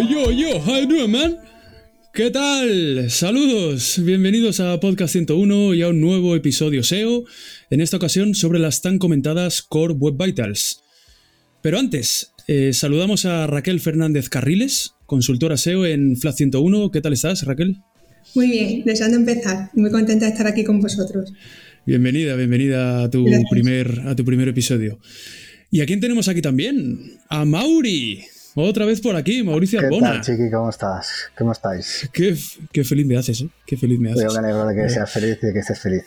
Yo, yo, how you doing, man? ¿Qué tal? Saludos, bienvenidos a Podcast 101 y a un nuevo episodio SEO, en esta ocasión sobre las tan comentadas Core Web Vitals. Pero antes, eh, saludamos a Raquel Fernández Carriles, consultora SEO en FLAT 101. ¿Qué tal estás, Raquel? Muy bien, deseando empezar. Muy contenta de estar aquí con vosotros. Bienvenida, bienvenida a tu, primer, a tu primer episodio. ¿Y a quién tenemos aquí también? A Mauri. Otra vez por aquí, Mauricio ¿Qué Arbona. tal, Chiqui? ¿Cómo estás? ¿Cómo estáis? Qué, qué feliz me haces, ¿eh? Qué feliz me haces. Yo me alegro de que Eh. seas feliz y de que estés feliz.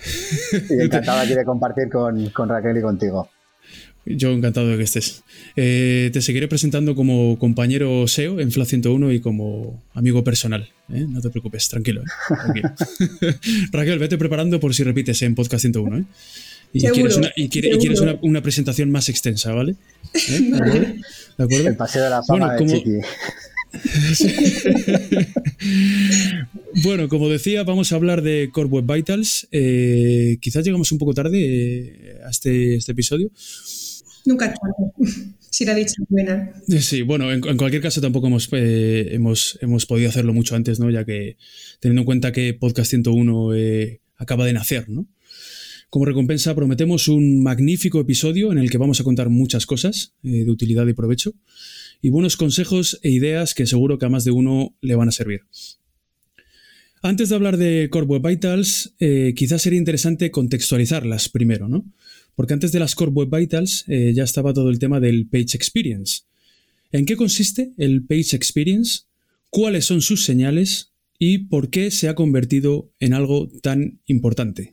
Y encantado aquí de compartir con, con Raquel y contigo. Yo encantado de que estés. Eh, te seguiré presentando como compañero SEO en FLA 101 y como amigo personal. ¿eh? No te preocupes, tranquilo. ¿eh? tranquilo. Raquel, vete preparando por si repites en Podcast 101. Y Seguro, quieres, una, y quiere- y quieres una, una presentación más extensa, ¿vale? ¿Eh? ¿De acuerdo? ¿De acuerdo? El paseo de la fama Bueno, de como- Chiqui. Bueno, como decía, vamos a hablar de Core Web Vitals. Eh, quizás llegamos un poco tarde eh, a este, este episodio. Nunca tarde. Si la dicha es buena. Sí, bueno, en, en cualquier caso tampoco hemos, eh, hemos, hemos podido hacerlo mucho antes, ¿no? Ya que teniendo en cuenta que Podcast 101 eh, acaba de nacer, ¿no? Como recompensa prometemos un magnífico episodio en el que vamos a contar muchas cosas eh, de utilidad y provecho y buenos consejos e ideas que seguro que a más de uno le van a servir. Antes de hablar de Core Web Vitals, eh, quizás sería interesante contextualizarlas primero, ¿no? Porque antes de las Core Web Vitals eh, ya estaba todo el tema del Page Experience. ¿En qué consiste el Page Experience? ¿Cuáles son sus señales? ¿Y por qué se ha convertido en algo tan importante?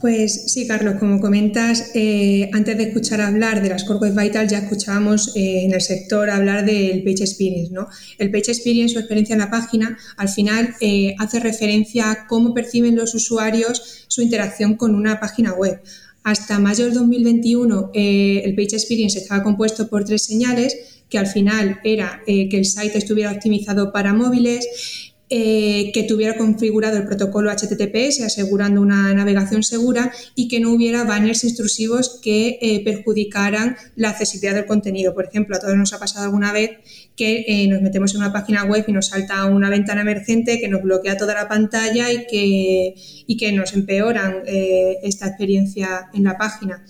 Pues sí, Carlos, como comentas, eh, antes de escuchar hablar de las Core Web ya escuchábamos eh, en el sector hablar del Page Experience. ¿no? El Page Experience o experiencia en la página al final eh, hace referencia a cómo perciben los usuarios su interacción con una página web. Hasta mayo del 2021 eh, el Page Experience estaba compuesto por tres señales que al final era que el site estuviera optimizado para móviles, eh, que tuviera configurado el protocolo HTTPS asegurando una navegación segura y que no hubiera banners intrusivos que eh, perjudicaran la accesibilidad del contenido. Por ejemplo, a todos nos ha pasado alguna vez que eh, nos metemos en una página web y nos salta una ventana emergente que nos bloquea toda la pantalla y que, y que nos empeoran esta experiencia en la página.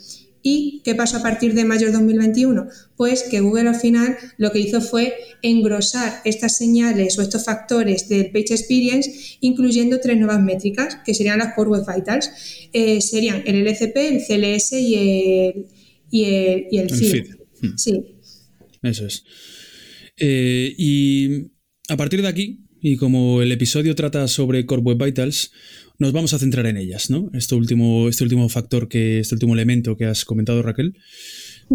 ¿Y qué pasó a partir de mayo de 2021? Pues que Google al final lo que hizo fue engrosar estas señales o estos factores del Page Experience, incluyendo tres nuevas métricas, que serían las Core Web Vitals. Eh, serían el LCP, el CLS y el, y el, y el El feed. feed. Hmm. Sí. Eso es. Eh, y a partir de aquí, y como el episodio trata sobre Core Web Vitals, nos vamos a centrar en ellas, ¿no? Este último, este último factor, que, este último elemento que has comentado, Raquel.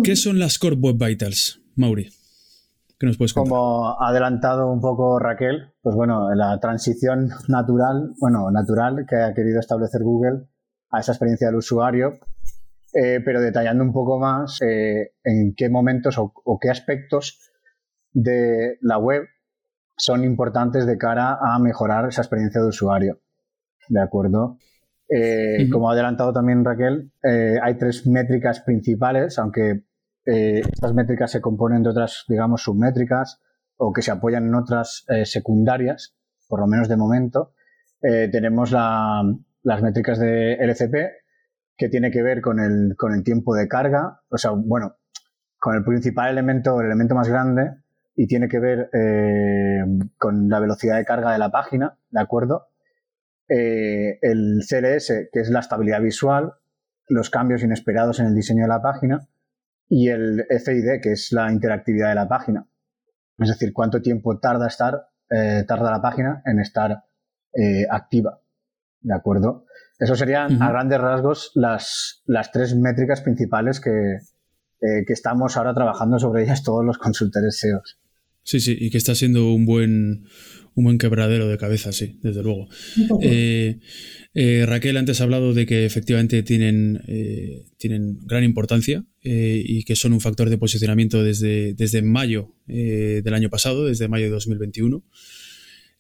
¿Qué son las Core Web Vitals, Mauri? ¿Qué nos puedes contar? Como ha adelantado un poco Raquel, pues bueno, la transición natural, bueno, natural que ha querido establecer Google a esa experiencia del usuario, eh, pero detallando un poco más eh, en qué momentos o, o qué aspectos de la web son importantes de cara a mejorar esa experiencia de usuario. ¿De acuerdo? Eh. Como ha adelantado también Raquel, eh, hay tres métricas principales, aunque eh, estas métricas se componen de otras, digamos, submétricas o que se apoyan en otras eh, secundarias, por lo menos de momento. Tenemos la- las métricas de LCP, que tiene que ver con el, con el tiempo de carga, o sea, bueno, con el principal elemento, el elemento más grande, y tiene que ver con la velocidad de carga de la página, ¿de acuerdo? Eh, el CLS, que es la estabilidad visual, los cambios inesperados en el diseño de la página, y el FID, que es la interactividad de la página. Es decir, cuánto tiempo tarda estar, eh, tarda la página en estar activa. ¿De acuerdo? Eso serían a grandes rasgos las, las tres métricas principales que, que estamos ahora trabajando sobre ellas todos los consultores SEO. Sí, sí, y que está siendo un buen, un buen quebradero de cabeza, sí, desde luego. Eh, eh, Raquel antes ha hablado de que efectivamente tienen, eh, tienen gran importancia y que son un factor de posicionamiento desde, desde mayo del año pasado, desde mayo de 2021.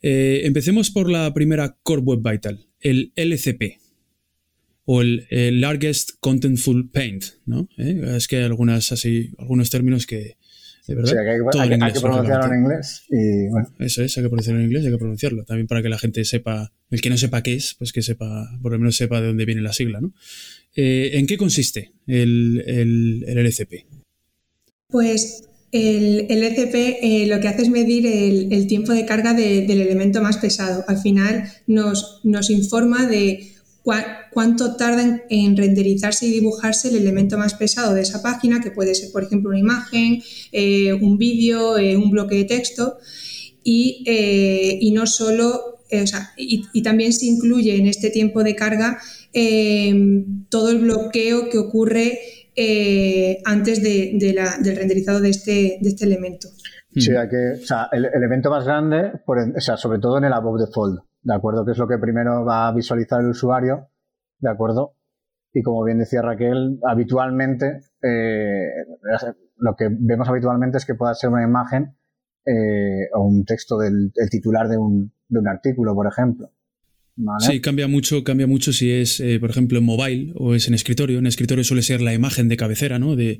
empecemos por la primera Core Web Vital, el LCP o el, Largest Contentful Paint, ¿no? Es que hay algunas así, algunos términos que, Sí, hay, que, pronunciarlo en inglés y bueno. Eso es, hay que pronunciarlo en inglés y hay que pronunciarlo. También para que la gente sepa, el que no sepa qué es, pues que sepa, por lo menos sepa de dónde viene la sigla, ¿no? Eh, ¿En qué consiste el, el, LCP? Pues el, el LCP eh, lo que hace es medir el, tiempo de carga del elemento más pesado. Al final nos, nos informa de cuánto tarda en, renderizarse y dibujarse el elemento más pesado de esa página, que puede ser, por ejemplo, una imagen, eh, un vídeo, eh, un bloque de texto, y, eh, no solo, y, también se incluye en este tiempo de carga todo el bloqueo que ocurre antes de, la, del renderizado de este, de este elemento. Sí, hay que, o sea, el, elemento más grande, o sea, sobre todo en el above the fold, ¿de acuerdo? Que es lo que primero va a visualizar el usuario, ¿de acuerdo? Y como bien decía Raquel, habitualmente, eh, lo que vemos habitualmente es que pueda ser una imagen eh, o un texto del titular de un, de un artículo, por ejemplo. Sí, cambia mucho, cambia mucho si es, eh, por ejemplo, en mobile o es en escritorio. En escritorio suele ser la imagen de cabecera, ¿no? De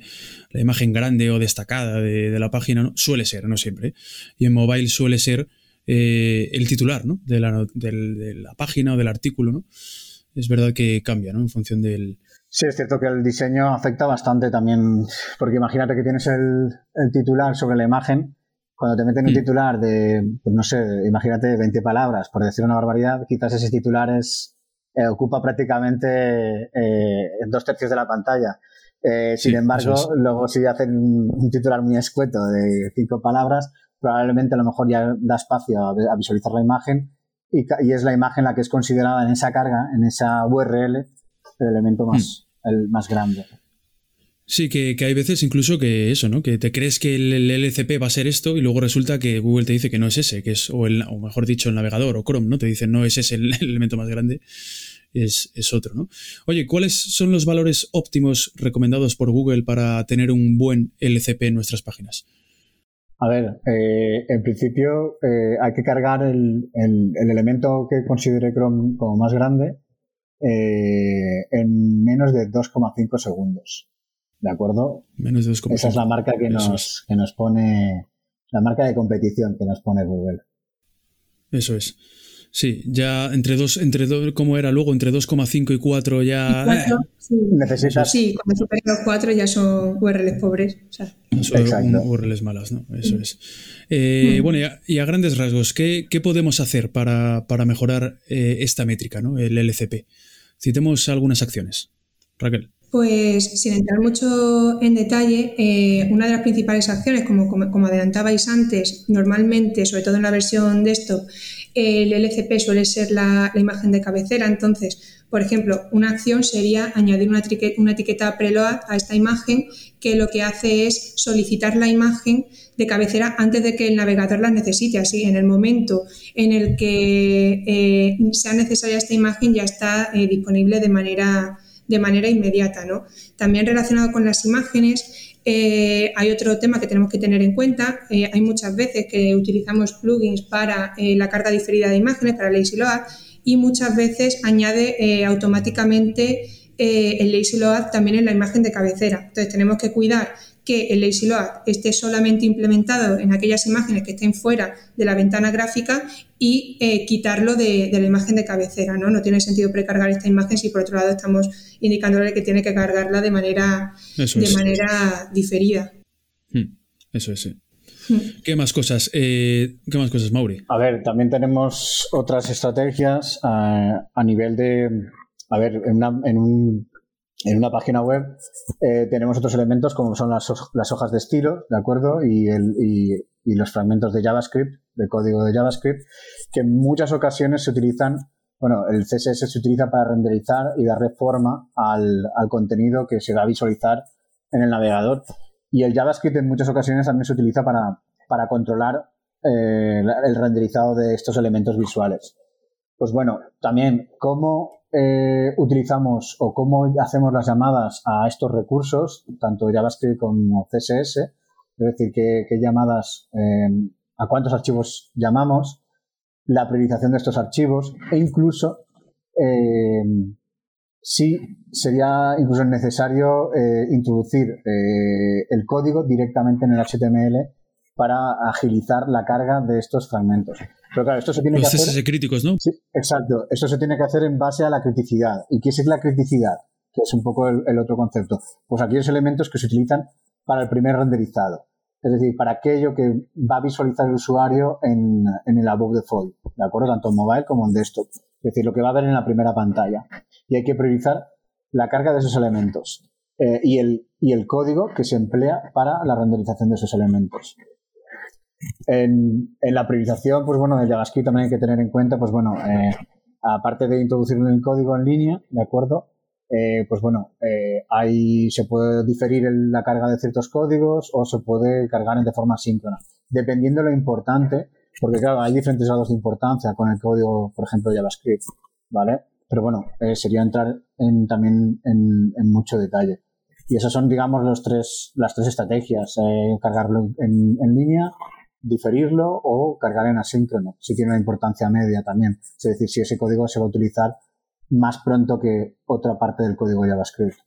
la imagen grande o destacada de, la página. Suele ser, no siempre. Y en mobile suele ser eh, el titular, ¿no? De la, de la, página o del artículo, ¿no? Es verdad que cambia, ¿no? En función del... Sí, es cierto que el diseño afecta bastante también, porque imagínate que tienes el, el titular sobre la imagen cuando te meten un mm. titular de, pues no sé, imagínate 20 palabras, por decir una barbaridad, quizás ese titular es, eh, ocupa prácticamente eh, dos tercios de la pantalla. Eh, sin embargo, luego si hacen un titular muy escueto de cinco palabras, probablemente a lo mejor ya da espacio a, visualizar la imagen y, es la imagen la que es considerada en esa carga, en esa URL, el elemento más, mm. el más grande. Sí, que, hay veces incluso que eso, ¿no? Que te crees que el, LCP va a ser esto y luego resulta que Google te dice que no es ese, que es, o, el, o mejor dicho, el navegador o Chrome, ¿no? Te dicen no es ese el, elemento más grande, es, es, otro, ¿no? Oye, ¿cuáles son los valores óptimos recomendados por Google para tener un buen LCP en nuestras páginas? A ver, eh, en principio eh, hay que cargar el, el, elemento que considere Chrome como más grande eh, en menos de 2,5 segundos. ¿De acuerdo? Menos de Esa es la marca que nos, que nos pone, la marca de competición que nos pone Google. Eso es. Sí, ya entre dos, entre dos, ¿cómo era luego? Entre 2,5 y 4 ya. Eh. sí. Necesitas. Sí, cuando superan los 4 ya son URLs pobres. O sea. Son URLs malas, ¿no? Eso es. Eh, hmm. Bueno, y a, grandes rasgos, ¿qué, qué podemos hacer para, para mejorar eh, esta métrica, ¿no? El LCP. Citemos algunas acciones. Raquel. Pues sin entrar mucho en detalle, eh, una de las principales acciones, como, como, adelantabais antes, normalmente, sobre todo en la versión desktop, el LCP suele ser la, imagen de cabecera. Entonces, por ejemplo, una acción sería añadir una, etiqueta preload a esta imagen que lo que hace es solicitar la imagen de cabecera antes de que el navegador la necesite. Así, en el momento en el que eh, sea necesaria esta imagen, ya está eh, disponible de manera de manera inmediata. ¿no? También relacionado con las imágenes, eh, hay otro tema que tenemos que tener en cuenta. Eh, hay muchas veces que utilizamos plugins para eh, la carga diferida de imágenes, para Lazy Load, y muchas veces añade automáticamente eh, el lazy load también en la imagen de cabecera. Entonces tenemos que cuidar que el lazy load esté solamente implementado en aquellas imágenes que estén fuera de la ventana gráfica y eh, quitarlo de, la imagen de cabecera. ¿no? no tiene sentido precargar esta imagen si por otro lado estamos indicándole que tiene que cargarla de manera, de manera diferida. Hmm. Eso es, sí. Hmm. ¿Qué más cosas? Eh, ¿Qué más cosas, Mauri? A ver, también tenemos otras estrategias eh, a nivel de. A ver, en una, en un, en una página web eh, tenemos otros elementos como son las, hojas de estilo, ¿de acuerdo? Y, el, y, los fragmentos de JavaScript, de código de JavaScript, que en muchas ocasiones se utilizan. Bueno, el CSS se utiliza para renderizar y darle forma al, contenido que se va a visualizar en el navegador. Y el JavaScript en muchas ocasiones también se utiliza para, para controlar eh, el renderizado de estos elementos visuales. Pues bueno, también cómo eh, utilizamos o cómo hacemos las llamadas a estos recursos, tanto JavaScript como CSS, es decir, qué, llamadas, eh, a cuántos archivos llamamos, la priorización de estos archivos e incluso sí sería incluso necesario eh, introducir eh, el código directamente en el HTML para agilizar la carga de estos fragmentos. Pero claro, esto se tiene que hacer. críticos, ¿no? Sí, exacto. Esto se tiene que hacer en base a la criticidad. ¿Y qué es la criticidad? Que es un poco el, otro concepto. Pues aquellos elementos que se utilizan para el primer renderizado. Es decir, para aquello que va a visualizar el usuario en, en el above default. ¿De acuerdo? Tanto en mobile como en desktop. Es decir, lo que va a ver en la primera pantalla. Y hay que priorizar la carga de esos elementos eh, y, el, y el código que se emplea para la renderización de esos elementos. En, en, la priorización, pues bueno, de JavaScript también hay que tener en cuenta, pues bueno, eh, aparte de introducir el código en línea, ¿de acuerdo? Eh, pues bueno, ahí se puede diferir la carga de ciertos códigos o se puede cargar de forma síncrona, dependiendo de lo importante porque claro, hay diferentes grados de importancia con el código, por ejemplo, JavaScript, ¿vale? Pero bueno, eh, sería entrar en, también en, mucho detalle. Y esas son, digamos, los tres, las tres estrategias. Eh, cargarlo en, en, línea, diferirlo o cargar en asíncrono, si tiene una importancia media también. Es decir, si ese código se va a utilizar más pronto que otra parte del código JavaScript.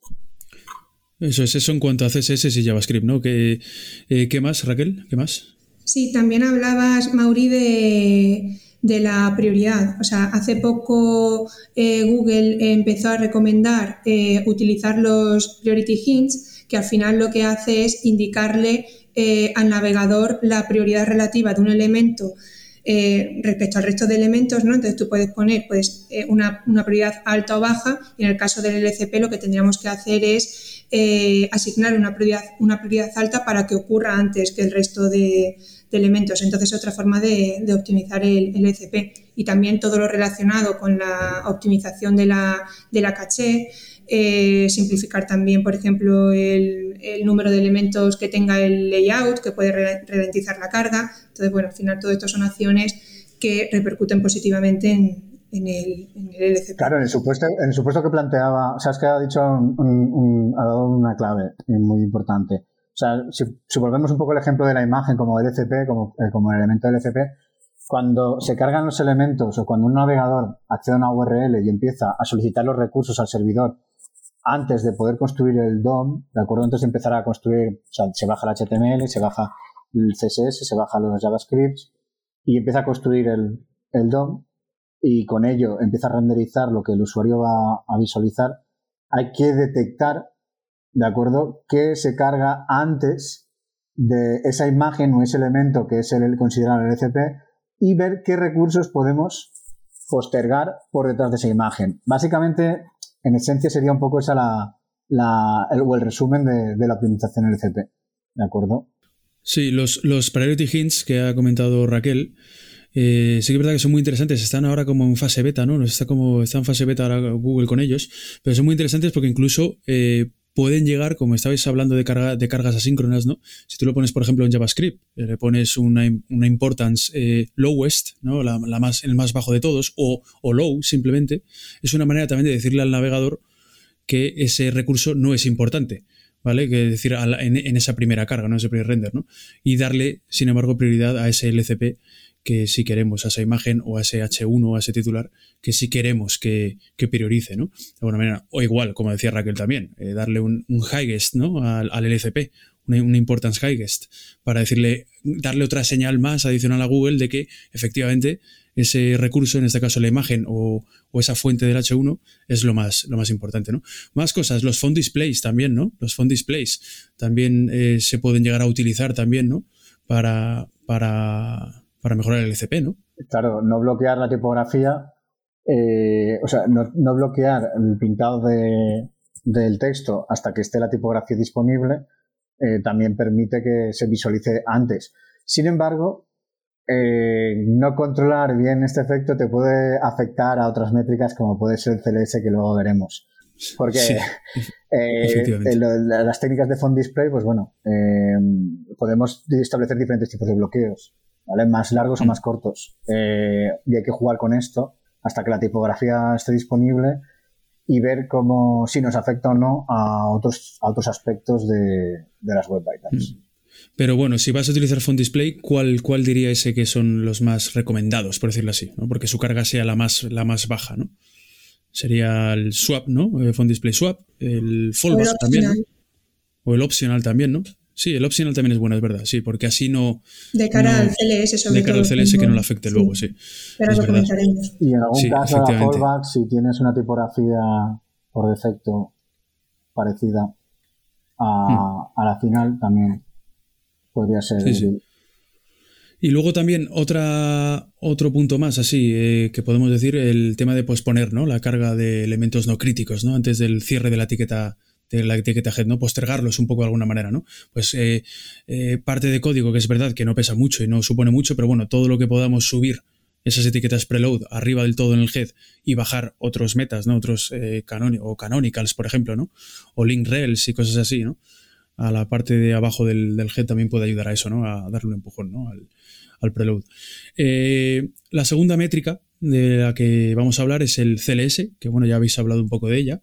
Eso es eso en cuanto a CSS y JavaScript, ¿no? ¿Qué, eh, ¿qué más, Raquel? ¿Qué más? Sí, también hablabas, Mauri, de, la prioridad. O sea, hace poco eh, Google empezó a recomendar eh, utilizar los priority hints, que al final lo que hace es indicarle eh, al navegador la prioridad relativa de un elemento respecto al resto de elementos, ¿no? Entonces tú puedes poner pues, una, una, prioridad alta o baja y en el caso del LCP lo que tendríamos que hacer es eh, asignar una prioridad, una prioridad alta para que ocurra antes que el resto de, elementos. Entonces, es otra forma de, optimizar el, el, ECP. Y también todo lo relacionado con la optimización de la, de la caché, eh, simplificar también, por ejemplo, el, número de elementos que tenga el layout, que puede ralentizar la carga. Entonces, bueno, al final todo esto son acciones que repercuten positivamente en, en el, LCP. Claro, en el supuesto, en el supuesto que planteaba, o sea, que ha dicho ha dado una clave muy importante. O sea, si, volvemos un poco el ejemplo de la imagen como LCP, como, eh, como el elemento LCP, cuando se cargan los elementos o cuando un navegador accede a una URL y empieza a solicitar los recursos al servidor antes de poder construir el DOM, ¿de acuerdo? Antes de empezar a construir, o sea, se baja el HTML, se baja el CSS, se baja los JavaScripts y empieza a construir el, el DOM, y con ello empieza a renderizar lo que el usuario va a visualizar, hay que detectar, ¿de acuerdo?, que se carga antes de esa imagen o ese elemento que es el considerado el ECP y ver qué recursos podemos postergar por detrás de esa imagen. Básicamente, en esencia sería un poco esa la, el, o el resumen de, de la optimización LCP, ¿de acuerdo? Sí, los, los priority hints que ha comentado Raquel eh, sí que es verdad que son muy interesantes, están ahora como en fase beta, ¿no? Está como está en fase beta ahora Google con ellos, pero son muy interesantes porque incluso eh, pueden llegar, como estabais hablando de, carga, de cargas asíncronas, ¿no? Si tú lo pones, por ejemplo, en JavaScript, eh, le pones una, una importance lowest, ¿no? La, más, el más bajo de todos, o, low simplemente, es una manera también de decirle al navegador que ese recurso no es importante. ¿vale? Que decir, en, en, esa primera carga, ¿no? Ese primer render, ¿no? Y darle, sin embargo, prioridad a ese LCP que sí queremos a esa imagen o a ese H1 o a ese titular, que sí queremos que, priorice, ¿no? De alguna manera, o igual, como decía Raquel también, eh, darle un, un highest, ¿no? Al, al LCP, una, importance highest, para decirle, darle otra señal más adicional a Google de que efectivamente ese recurso, en este caso la imagen o, esa fuente del H1, es lo más, lo más importante, ¿no? Más cosas, los font displays también, ¿no? Los font displays también eh, se pueden llegar a utilizar también, ¿no? Para, para, para mejorar el LCP, ¿no? Claro, no bloquear la tipografía, eh, o sea, no, bloquear el pintado de, del texto hasta que esté la tipografía disponible, eh, también permite que se visualice antes. Sin embargo, eh, no controlar bien este efecto te puede afectar a otras métricas como puede ser el CLS que luego veremos. Porque eh, las técnicas de font display, pues bueno, podemos establecer diferentes tipos de bloqueos, ¿vale? Más largos o mm. más cortos. y hay que jugar con esto hasta que la tipografía esté disponible y ver cómo si nos afecta o no a otros, a otros aspectos de, las web vitals. Mm. Pero bueno, si vas a utilizar Font Display, ¿cuál, cuál diría ese que son los más recomendados, por decirlo así? ¿no? Porque su carga sea la más, la más baja, ¿no? Sería el Swap, ¿no? El Font Display Swap, el Fallback también, O el Optional también, ¿no? Sí, el optional también es bueno, es verdad, sí, porque así no. De cara al CLS, sobre De cara al CLS que no lo afecte luego, sí. Pero lo comentaremos. Y en algún caso, la fallback, si tienes una tipografía por defecto parecida a, hmm. a la final, también podría ser Y luego también otra, otro punto más, así, eh, que podemos decir, el tema de posponer ¿no? la carga de elementos no críticos ¿no? antes del cierre de la etiqueta la etiqueta head, ¿no? Postergarlos un poco de alguna manera, ¿no? Pues eh, eh, parte de código que es verdad que no pesa mucho y no supone mucho, pero bueno, todo lo que podamos subir esas etiquetas preload arriba del todo en el head y bajar otros metas, ¿no? Otros eh, o canonicals, por ejemplo, ¿no? O link rails y cosas así, ¿no? A la parte de abajo del, head también puede ayudar a eso, ¿no? A darle un empujón, ¿no? Al preload. la segunda métrica de la que vamos a hablar es el CLS, que bueno, ya habéis hablado un poco de ella.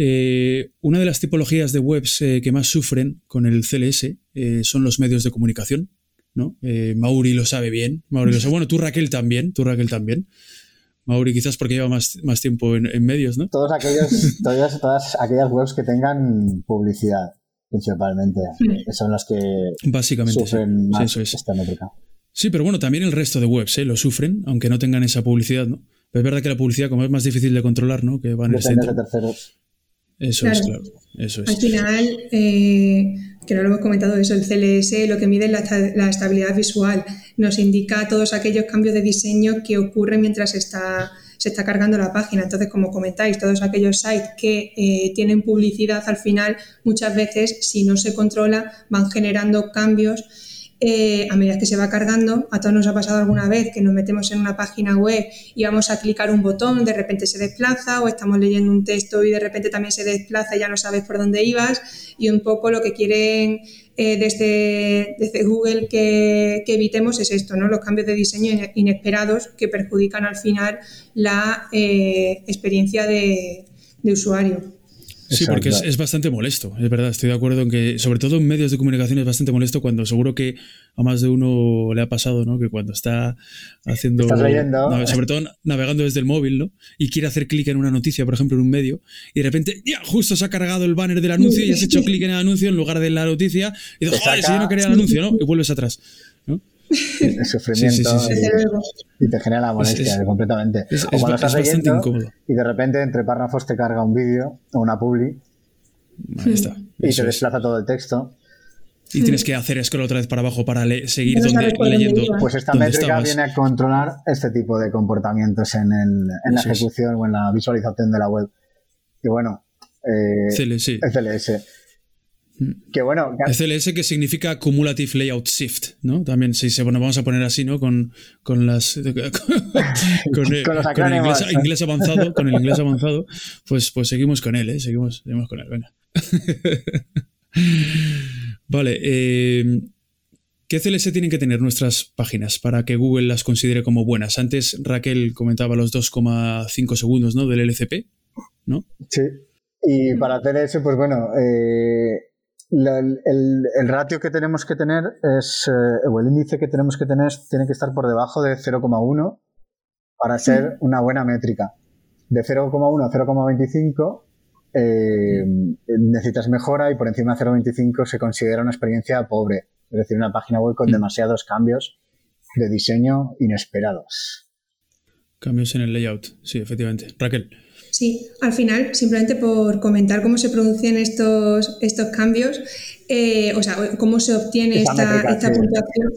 Eh, una de las tipologías de webs eh, que más sufren con el CLS eh, son los medios de comunicación. ¿no? Mauri lo sabe bien. Mauri lo sabe. Bueno, tú Raquel también. Tú Raquel también. Mauri quizás porque lleva más, más tiempo en, medios, ¿no? Todos aquellos, todas, todas aquellas webs que tengan publicidad, principalmente. Son las que Básicamente, sufren más esta métrica. Sí, pero bueno, también el resto de webs lo sufren, aunque no tengan esa publicidad, ¿no? Pero es verdad que la publicidad, como es más difícil de controlar, ¿no? Que van en el centro. de terceros. Eso es, claro. Eso es. Al final, eh, que no lo hemos comentado eso, el CLS lo que mide es la, estabilidad visual. Nos indica todos aquellos cambios de diseño que ocurren mientras está, se está cargando la página. Entonces, como comentáis, todos aquellos sites que eh, tienen publicidad al final, muchas veces, si no se controla, van generando cambios eh, a medida que se va cargando, a todos nos ha pasado alguna vez que nos metemos en una página web y vamos a clicar un botón, de repente se desplaza o estamos leyendo un texto y de repente también se desplaza y ya no sabes por dónde ibas y un poco lo que quieren eh, desde, Google que, evitemos es esto, ¿no? los cambios de diseño inesperados que perjudican al final la eh, experiencia de usuario. Sí, porque es, bastante molesto, es verdad, estoy de acuerdo en que, sobre todo en medios de comunicación, es bastante molesto cuando seguro que a más de uno le ha pasado, ¿no? Que cuando está haciendo. sobre todo navegando desde el móvil, ¿no? Y quiere hacer clic en una noticia, por ejemplo, en un medio, y de repente, ya, justo se ha cargado el banner del anuncio y has hecho clic en el anuncio en lugar de la noticia, y dices, joder, si yo no quería el anuncio, ¿no? Y vuelves atrás. el sufrimiento y, te genera la molestia completamente. o cuando estás leyendo y de repente entre párrafos te carga un vídeo o una publi y te desplaza todo el texto. Y tienes que hacer scroll otra vez para abajo para seguir donde, leyendo. Pues esta métrica viene a controlar este tipo de comportamientos en, en la ejecución o en la visualización de la web. Y bueno, eh, CLS. CLS. Que bueno. CLS que significa Cumulative Layout Shift, ¿no? También, sí, sí, bueno, vamos a poner así, ¿no? Con, con las. Con, el, inglés, avanzado, con el inglés avanzado, pues, pues seguimos con él, ¿eh? Seguimos, seguimos con él, venga. vale, eh, ¿Qué CLS tienen que tener nuestras páginas para que Google las considere como buenas? Antes Raquel comentaba los 2,5 segundos ¿no? del LCP, ¿no? Sí. Y para CLS, pues bueno, eh, el, ratio que tenemos que tener es, eh, o el índice que tenemos que tener tiene que estar por debajo de 0,1 para ser una buena métrica. De 0,1 a 0,25 eh, necesitas mejora y por encima de 0,25 se considera una experiencia pobre, es decir, una página web con mm. demasiados cambios de diseño inesperados. Cambios en el layout, sí, efectivamente. Raquel. Sí, al final, simplemente por comentar cómo se producen estos, estos cambios, eh, o sea, cómo se obtiene esta, puntuación.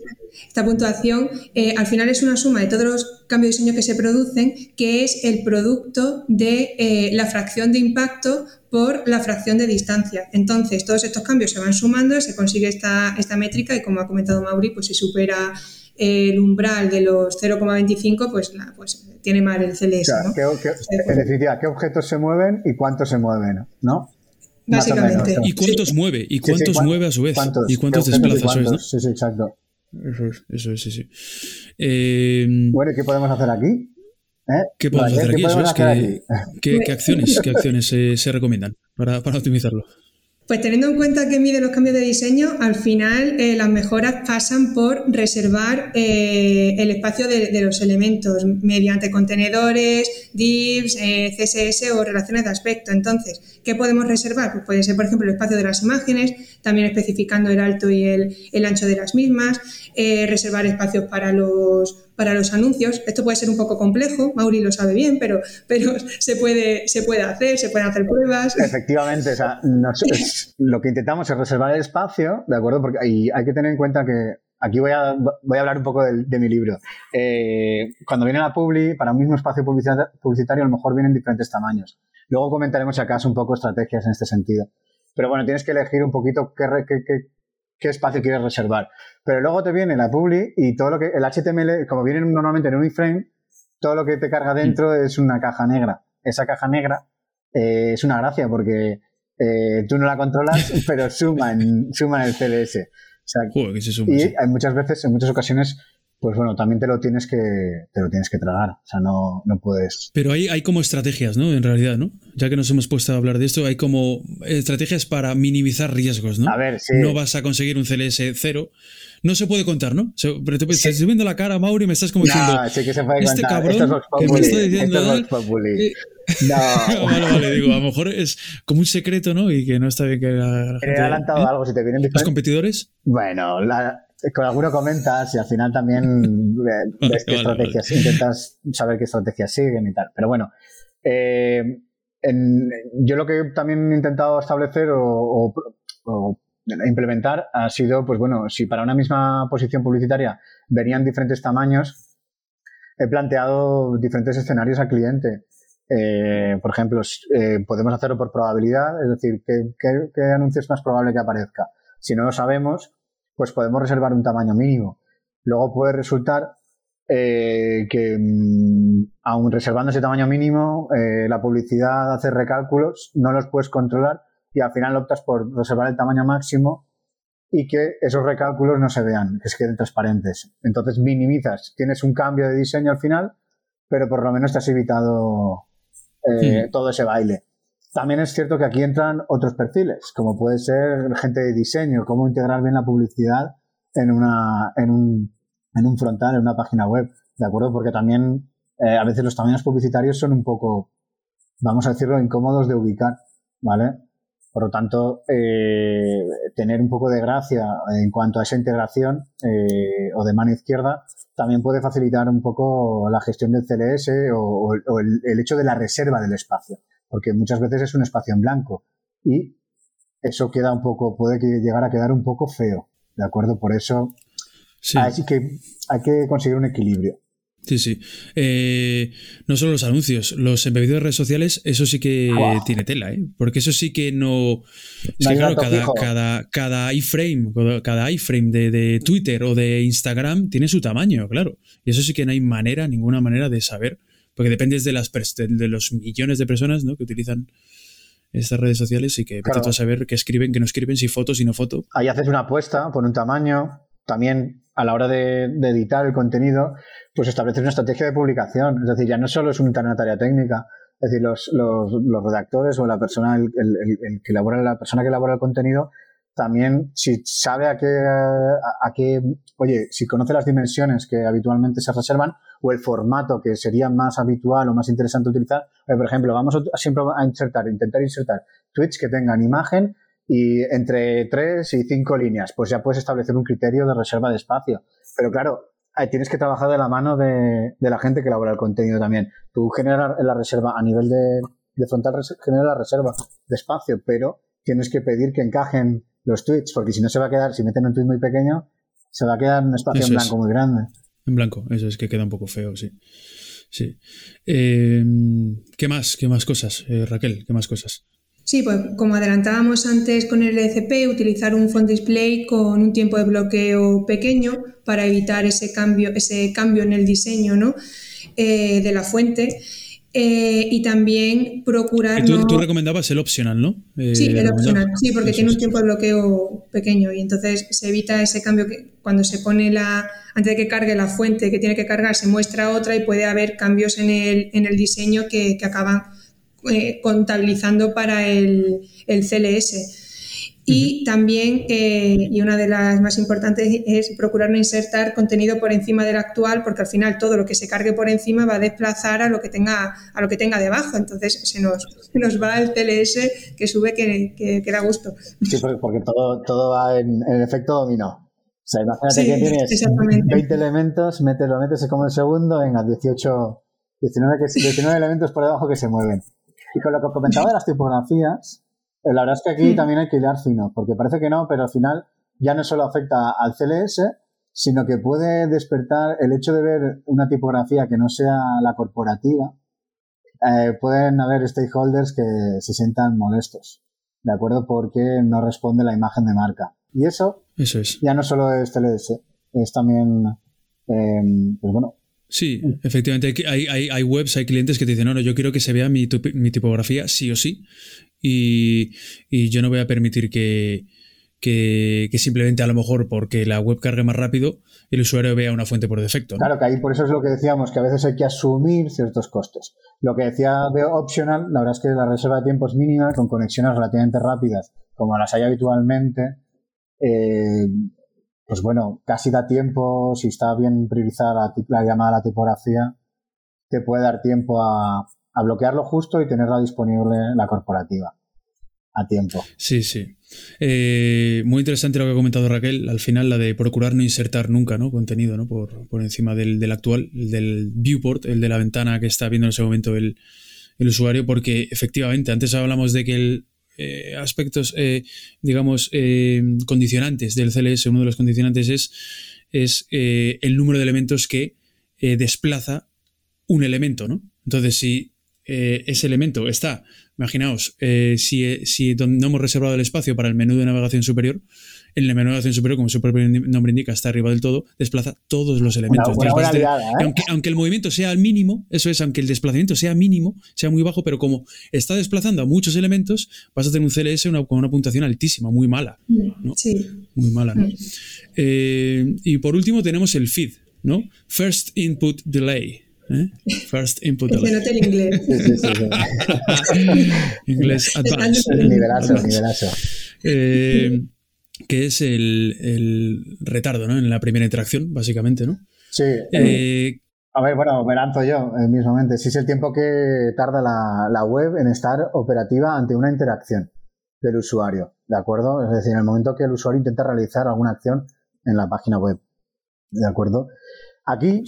Esta puntuación eh, al final es una suma de todos los cambios de diseño que se producen, que es el producto de eh, la fracción de impacto por la fracción de distancia. Entonces, todos estos cambios se van sumando, se consigue esta, esta métrica y como ha comentado Mauri, pues se supera el umbral de los 0,25, pues, pues tiene mal el CLS. en definitiva, ¿qué objetos se mueven y cuántos se mueven? ¿no? Básicamente. ¿Y cuántos mueve? ¿Y cuántos mueve a su vez? ¿Y cuántos desplaza a su vez? Sí, sí, exacto. Eso es, eso es, sí, sí. Eh, bueno, ¿qué podemos hacer aquí? ¿Eh? ¿Qué podemos hacer aquí? ¿qué, ¿qué, acciones, qué acciones se, recomiendan para, para optimizarlo? Pues teniendo en cuenta que mide los cambios de diseño, al final eh, las mejoras pasan por reservar eh, el espacio de, los elementos mediante contenedores, divs, eh, CSS o relaciones de aspecto. Entonces, ¿qué podemos reservar? Pues puede ser, por ejemplo, el espacio de las imágenes, también especificando el alto y el ancho de las mismas, reservar espacios para los para los anuncios. Esto puede ser un poco complejo, Mauri lo sabe bien, pero, pero se, puede, se puede hacer, se pueden hacer pruebas. Efectivamente, o sea, lo que intentamos es reservar el espacio, ¿de acuerdo? Porque hay, hay que tener en cuenta que aquí voy a, voy a hablar un poco de, mi libro. Eh, cuando viene la Publi, para un mismo espacio publicitario, a lo mejor vienen diferentes tamaños. Luego comentaremos si acaso un poco estrategias en este sentido. Pero bueno, tienes que elegir un poquito qué, qué, qué, qué espacio quieres reservar. Pero luego te viene la publi y todo lo que, el HTML, como viene normalmente en un iframe, todo lo que te carga dentro es una caja negra. Esa caja negra eh, es una gracia porque eh, tú no la controlas, pero suma en, suma en el CDS. O sea, y hay muchas veces, en muchas ocasiones, pues bueno, también te lo tienes que, te lo tienes que tragar. O sea, no, no puedes. Pero hay, hay como estrategias, ¿no? En realidad, ¿no? Ya que nos hemos puesto a hablar de esto, hay como estrategias para minimizar riesgos, ¿no? A ver, sí. No vas a conseguir un CLS cero. No se puede contar, ¿no? Pero te, estás viendo la cara, Mauri, y me estás como diciendo. No, sí que se puede este contar. cabrón que me está diciendo. Esto es no. vale, vale, digo, a lo mejor es como un secreto, ¿no? Y que no está bien que la, He adelantado ¿eh? algo, si te vienen ¿Los competidores? Bueno, la, con alguno comentas y al final también ves qué estrategias, intentas saber qué estrategias siguen y tal. Pero bueno, eh, yo lo que también he intentado establecer o, implementar ha sido, pues bueno, si para una misma posición publicitaria venían diferentes tamaños, he planteado diferentes escenarios al cliente. Eh, por ejemplo, eh, podemos hacerlo por probabilidad, es decir, ¿qué, qué anuncio es más probable que aparezca? Si no lo sabemos, pues podemos reservar un tamaño mínimo. Luego puede resultar eh, que, mm, aun reservando ese tamaño mínimo, eh, la publicidad hace recálculos, no los puedes controlar y al final optas por reservar el tamaño máximo y que esos recálculos no se vean, que se queden transparentes. Entonces minimizas, tienes un cambio de diseño al final, pero por lo menos te has evitado eh, todo ese baile. También es cierto que aquí entran otros perfiles, como puede ser gente de diseño, cómo integrar bien la publicidad en, una, en, un, en un frontal, en una página web, ¿de acuerdo? Porque también eh, a veces los tamaños publicitarios son un poco, vamos a decirlo, incómodos de ubicar, ¿vale? Por lo tanto, eh, tener un poco de gracia en cuanto a esa integración eh, o de mano izquierda también puede facilitar un poco la gestión del CLS o, el, hecho de la reserva del espacio porque muchas veces es un espacio en blanco y eso queda un poco, puede llegar a quedar un poco feo, ¿de acuerdo? Por eso hay, que, hay que conseguir un equilibrio. Sí, sí. Eh, no solo los anuncios, los embebidos de redes sociales, eso sí que tiene tela, ¿eh? Porque eso sí que no. Es que, claro, cada, cada, cada, iframe, cada iframe de, de, Twitter o de Instagram tiene su tamaño, claro. Y eso sí que no hay manera, ninguna manera de saber porque dependes de, las, de los millones de personas ¿no? que utilizan estas redes sociales y que claro. a saber qué escriben, qué no escriben, si foto, si no foto. Ahí haces una apuesta por un tamaño, también a la hora de, editar el contenido, pues estableces una estrategia de publicación. Es decir, ya no solo es una tarea técnica, es decir, los, los, redactores o la persona, el, que elabora, la persona que elabora el contenido, también si sabe a qué, a, qué, oye, si conoce las dimensiones que habitualmente se reservan o el formato que sería más habitual o más interesante utilizar, por ejemplo, vamos a, siempre a insertar, intentar insertar tweets que tengan imagen y entre tres y cinco líneas, pues ya puedes establecer un criterio de reserva de espacio. Pero claro, tienes que trabajar de la mano de, la gente que elabora el contenido también. Tú generas la reserva a nivel de, de frontal, generas la reserva de espacio, pero tienes que pedir que encajen los tweets, porque si no se va a quedar, si meten un tweet muy pequeño, se va a quedar un espacio en blanco muy grande. En blanco, eso es que queda un poco feo, sí. Sí. Eh, ¿Qué más? ¿Qué más cosas, eh, Raquel? ¿Qué más cosas? Sí, pues como adelantábamos antes con el ECP, utilizar un font display con un tiempo de bloqueo pequeño para evitar ese cambio, ese cambio en el diseño ¿no? Eh, de la fuente. Eh, y también procurar. tú, tú, recomendabas el optional, ¿no? Eh, sí, el optional, sí, porque tiene un tiempo de bloqueo pequeño y entonces se evita ese cambio que cuando se pone la. Antes de que cargue la fuente que tiene que cargar, se muestra otra y puede haber cambios en el, en el diseño que, que acaban eh, contabilizando para el, el CLS. Y también, eh, y una de las más importantes, es procurar no insertar contenido por encima del actual, porque al final todo lo que se cargue por encima va a desplazar a lo que tenga, a lo que tenga debajo. Entonces se nos, nos va el TLS que sube que, que, da gusto. Sí, porque, todo, todo va en, el efecto dominó. O sea, imagínate que tienes 20 elementos, metes, lo metes como el segundo, venga, 18, 19, 19 elementos por debajo que se mueven. Y con lo que comentaba de las tipografías, la verdad es que aquí hmm. también hay que hilar fino, porque parece que no, pero al final ya no solo afecta al CLS, sino que puede despertar el hecho de ver una tipografía que no sea la corporativa. Eh, pueden haber stakeholders que se sientan molestos, ¿de acuerdo? Porque no responde la imagen de marca. Y eso, eso es. ya no solo es CLS, es también, eh, pues bueno, Sí, efectivamente. Hay, hay, hay, webs, hay clientes que te dicen, no, no, yo quiero que se vea mi, mi tipografía sí o sí. Y, yo no voy a permitir que, simplemente a lo mejor porque la web cargue más rápido, el usuario vea una fuente por defecto. Claro, que ahí por eso es lo que decíamos, que a veces hay que asumir ciertos costes. Lo que decía de optional, la verdad es que la reserva de tiempo es mínima, con conexiones relativamente rápidas, como las hay habitualmente. Eh, pues bueno, casi da tiempo, si está bien priorizada la, llamada a la tipografía, te puede dar tiempo a, bloquearlo justo y tenerla disponible la corporativa a tiempo. Sí, sí. Eh, muy interesante lo que ha comentado Raquel, al final la de procurar no insertar nunca ¿no? contenido ¿no? Por, por encima del, del, actual, el del viewport, el de la ventana que está viendo en ese momento el, el usuario, porque efectivamente antes hablamos de que el, eh, aspectos, eh, digamos, condicionantes del CLS, uno de los condicionantes es, es el número de elementos que desplaza un elemento, ¿no? Entonces, si ese elemento está, imaginaos, si, si no hemos reservado el espacio para el menú de navegación superior, en el menú de navegación superior, como su propio nombre indica, está arriba del todo, desplaza todos los elementos. aunque, el movimiento sea al mínimo, eso es, aunque el desplazamiento sea mínimo, sea muy bajo, pero como está desplazando a muchos elementos, vas a tener un CLS con una puntuación altísima, muy mala. Sí. Muy mala. Eh, y por último tenemos el feed, ¿no? First Input Delay. ¿Eh? First Input Delay. Se el inglés. inglés advanced. Nivelazo, nivelazo. Eh, que es el, retardo ¿no? en la primera interacción, básicamente, ¿no? Sí. Eh, a ver, bueno, me lanzo yo eh, mismamente. Si es el tiempo que tarda la, web en estar operativa ante una interacción del usuario, ¿de acuerdo? Es decir, en el momento que el usuario intenta realizar alguna acción en la página web, ¿de acuerdo? Aquí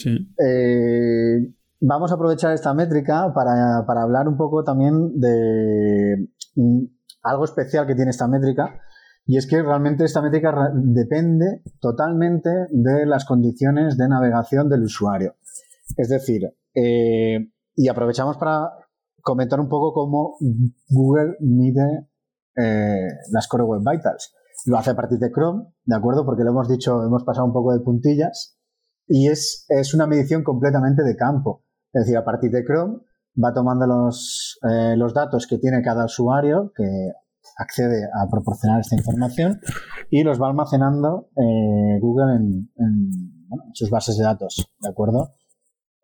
eh, vamos a aprovechar esta métrica para, para hablar un poco también de mm, algo especial que tiene esta métrica, y es que realmente esta métrica depende totalmente de las condiciones de navegación del usuario. Es decir, eh, y aprovechamos para comentar un poco cómo Google mide eh, las Core Web Vitals. Lo hace a partir de Chrome, ¿de acuerdo? Porque lo hemos dicho, hemos pasado un poco de puntillas. Y es, es una medición completamente de campo. Es decir, a partir de Chrome va tomando los, eh, los datos que tiene cada usuario, que accede a proporcionar esta información y los va almacenando eh, Google en, sus bases de datos, ¿de acuerdo?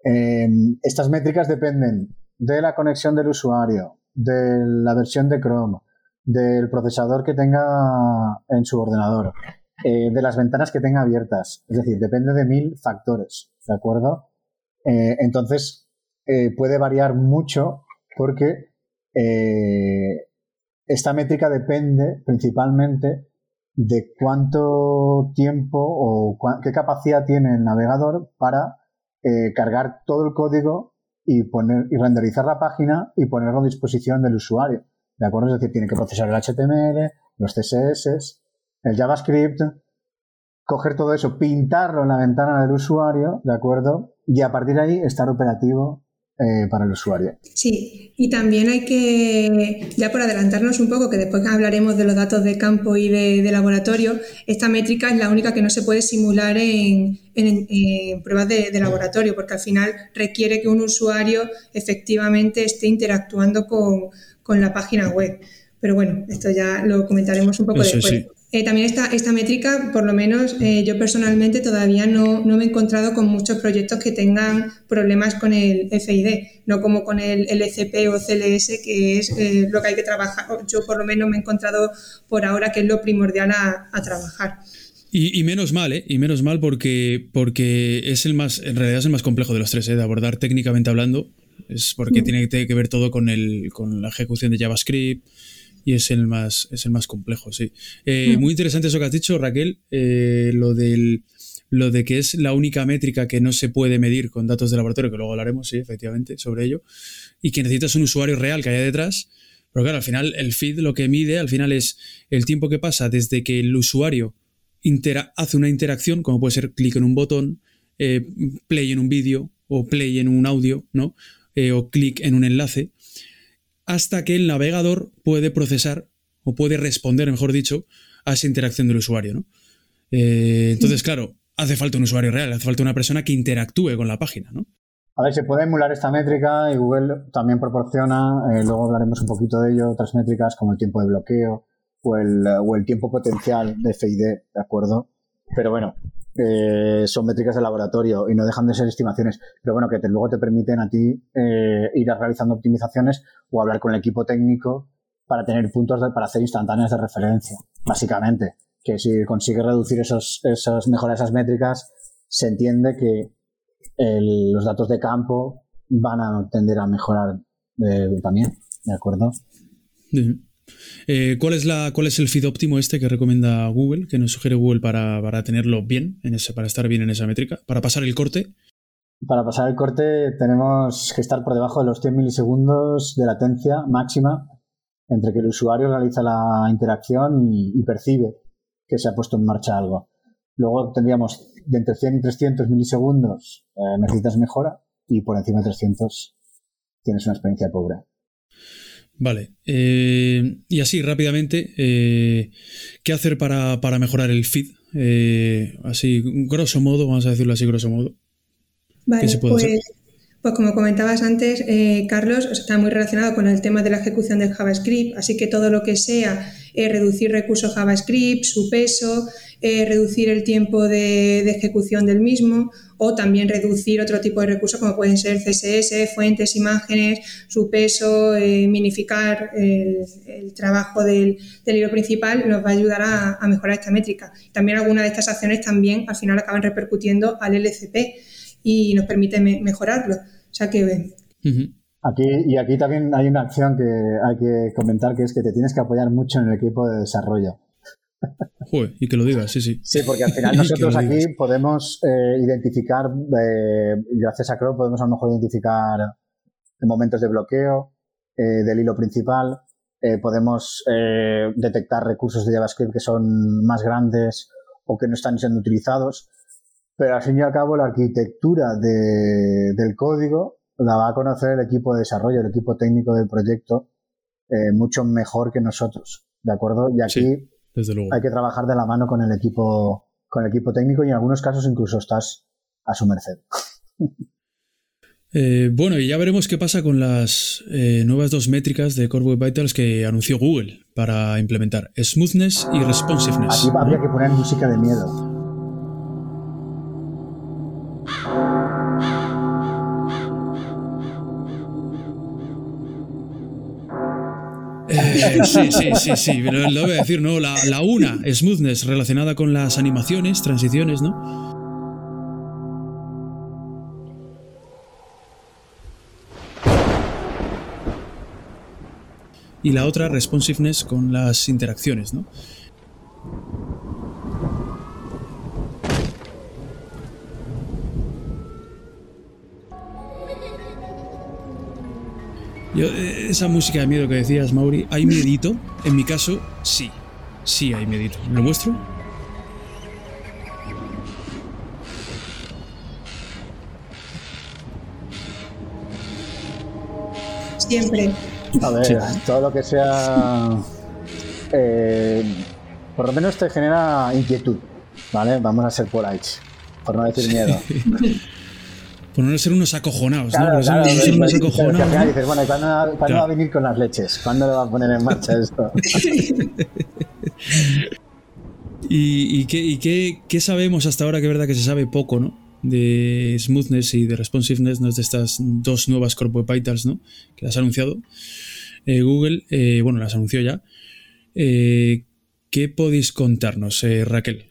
Em, estas métricas dependen de la conexión del usuario, de la versión de Chrome, del procesador que tenga en su ordenador, eh, de las ventanas que tenga abiertas. Es decir, depende de mil factores, ¿de acuerdo? Eh, entonces, eh, puede variar mucho porque esta métrica depende principalmente de cuánto tiempo o qué capacidad tiene el navegador para cargar todo el código y poner y renderizar la página y ponerlo a disposición del usuario. ¿De acuerdo? Es decir, tiene que procesar el HTML, los CSS, el JavaScript, coger todo eso, pintarlo en la ventana del usuario, ¿de acuerdo? Y a partir de ahí estar operativo eh, para el usuario. Sí, y también hay que, ya por adelantarnos un poco, que después hablaremos de los datos de campo y de, laboratorio, esta métrica es la única que no se puede simular en, pruebas de, laboratorio, porque al final requiere que un usuario efectivamente esté interactuando con, la página web. Pero bueno, esto ya lo comentaremos un poco después. Eh, también esta, esta métrica, por lo menos eh, yo personalmente todavía no, me he encontrado con muchos proyectos que tengan problemas con el FID, no como con el LCP o CLS, que es eh, lo que hay que trabajar. Yo por lo menos me he encontrado por ahora que es lo primordial a, trabajar. Y, menos mal, ¿eh? Y menos mal porque, porque es el más, en realidad es el más complejo de los tres, ¿eh? De abordar técnicamente hablando. Es porque mm. tiene que ver todo con, el, con la ejecución de JavaScript, y es el más, es el más complejo, sí. Eh, muy interesante eso que has dicho, Raquel, eh, lo del lo de que es la única métrica que no se puede medir con datos de laboratorio, que luego hablaremos, sí, efectivamente, sobre ello, y que necesitas un usuario real que haya detrás. Pero claro, al final el feed lo que mide al final es el tiempo que pasa desde que el usuario hace una interacción, como puede ser clic en un botón, eh, play en un vídeo o play en un audio, ¿no? o clic en un enlace, hasta que el navegador puede procesar o puede responder, mejor dicho, a esa interacción del usuario. ¿no? Eh, entonces, claro, hace falta un usuario real, hace falta una persona que interactúe con la página. ¿no? A ver, se puede emular esta métrica y Google también proporciona, eh, luego hablaremos un poquito de ello, otras métricas como el tiempo de bloqueo o el, o el tiempo potencial de FID, ¿de acuerdo? Pero bueno, eh, son métricas de laboratorio y no dejan de ser estimaciones, pero bueno, que luego te permiten a ti eh, ir realizando optimizaciones o hablar con el equipo técnico para tener puntos para hacer instantáneas de referencia, básicamente. Que si consigues reducir esos, esos mejorar esas métricas, se entiende que los datos de campo van a tender a mejorar eh, también, ¿de acuerdo? Eh, ¿cuál, es la, ¿Cuál es el feed óptimo este que recomienda Google, que nos sugiere Google para, tenerlo bien, en ese, para estar bien en esa métrica, para pasar el corte? Para pasar el corte tenemos que estar por debajo de los 100 milisegundos de latencia máxima entre que el usuario realiza la interacción y, percibe que se ha puesto en marcha algo. Luego tendríamos de entre 100 y 300 milisegundos eh, necesitas mejora y por encima de 300 tienes una experiencia pobre. Vale. Eh, y así, rápidamente, eh, ¿qué hacer para, mejorar el feed? Eh, así, grosso modo, vamos a decirlo así, grosso modo. Vale, pues, pues, como comentabas antes, Carlos, está muy relacionado con el tema de la ejecución del JavaScript, así que todo lo que sea reducir recursos JavaScript, su peso, reducir el tiempo de, de ejecución del mismo o también reducir otro tipo de recursos como pueden ser CSS, fuentes, imágenes, su peso, eh, minificar el, trabajo del, hilo principal, nos va a ayudar a, mejorar esta métrica. También algunas de estas acciones también al final acaban repercutiendo al LCP y nos permite mejorarlo. O sea que... Aquí, y aquí también hay una acción que hay que comentar, que es que te tienes que apoyar mucho en el equipo de desarrollo y que lo digas, sí, sí. Sí, porque al final nosotros aquí podemos eh, identificar, eh, gracias a Chrome, podemos a lo mejor identificar momentos de bloqueo eh, del hilo principal, podemos detectar recursos de JavaScript que son más grandes o que no están siendo utilizados, pero al fin y al cabo la arquitectura del código la va a conocer el equipo de desarrollo, el equipo técnico del proyecto, mucho mejor que nosotros, ¿de acuerdo? Y aquí hay que trabajar de la mano con el equipo, con el equipo técnico y en algunos casos incluso estás a su merced. Eh, bueno, y ya veremos qué pasa con las eh, nuevas dos métricas de Core Web Vitals que anunció Google para implementar: smoothness y responsiveness. Aquí habría que poner música de miedo. Sí, sí, sí, sí, pero lo voy a decir, ¿no? La, la una, smoothness, relacionada con las animaciones, transiciones, ¿no? y la otra responsiveness con las interacciones, ¿no? Yo, eh, esa música de miedo que decías, Mauri, ¿hay miedito? En mi caso, sí. Sí hay miedito. ¿En el vuestro? Siempre. A ver, Sí. todo lo que sea. eh, por lo menos te genera inquietud, ¿vale? Vamos a ser polite, por no decir miedo. Por no ser unos acojonados, ¿no? Claro, Por ser- claro, por ser unos acojonados, ¿no? dices, bueno, ¿y ¿cuándo, cuándo Claro. va a venir con las leches? ¿Cuándo lo va a poner en marcha esto? ¿Y, y qué, y qué- qué sabemos hasta ahora? Que es verdad que se sabe poco, ¿no? De smoothness y de responsiveness, ¿no? De estas dos nuevas Vitals, ¿no? Que las ha anunciado eh, Google. eh, bueno, las anunció ya. Eh, ¿Qué podéis contarnos, eh, Raquel?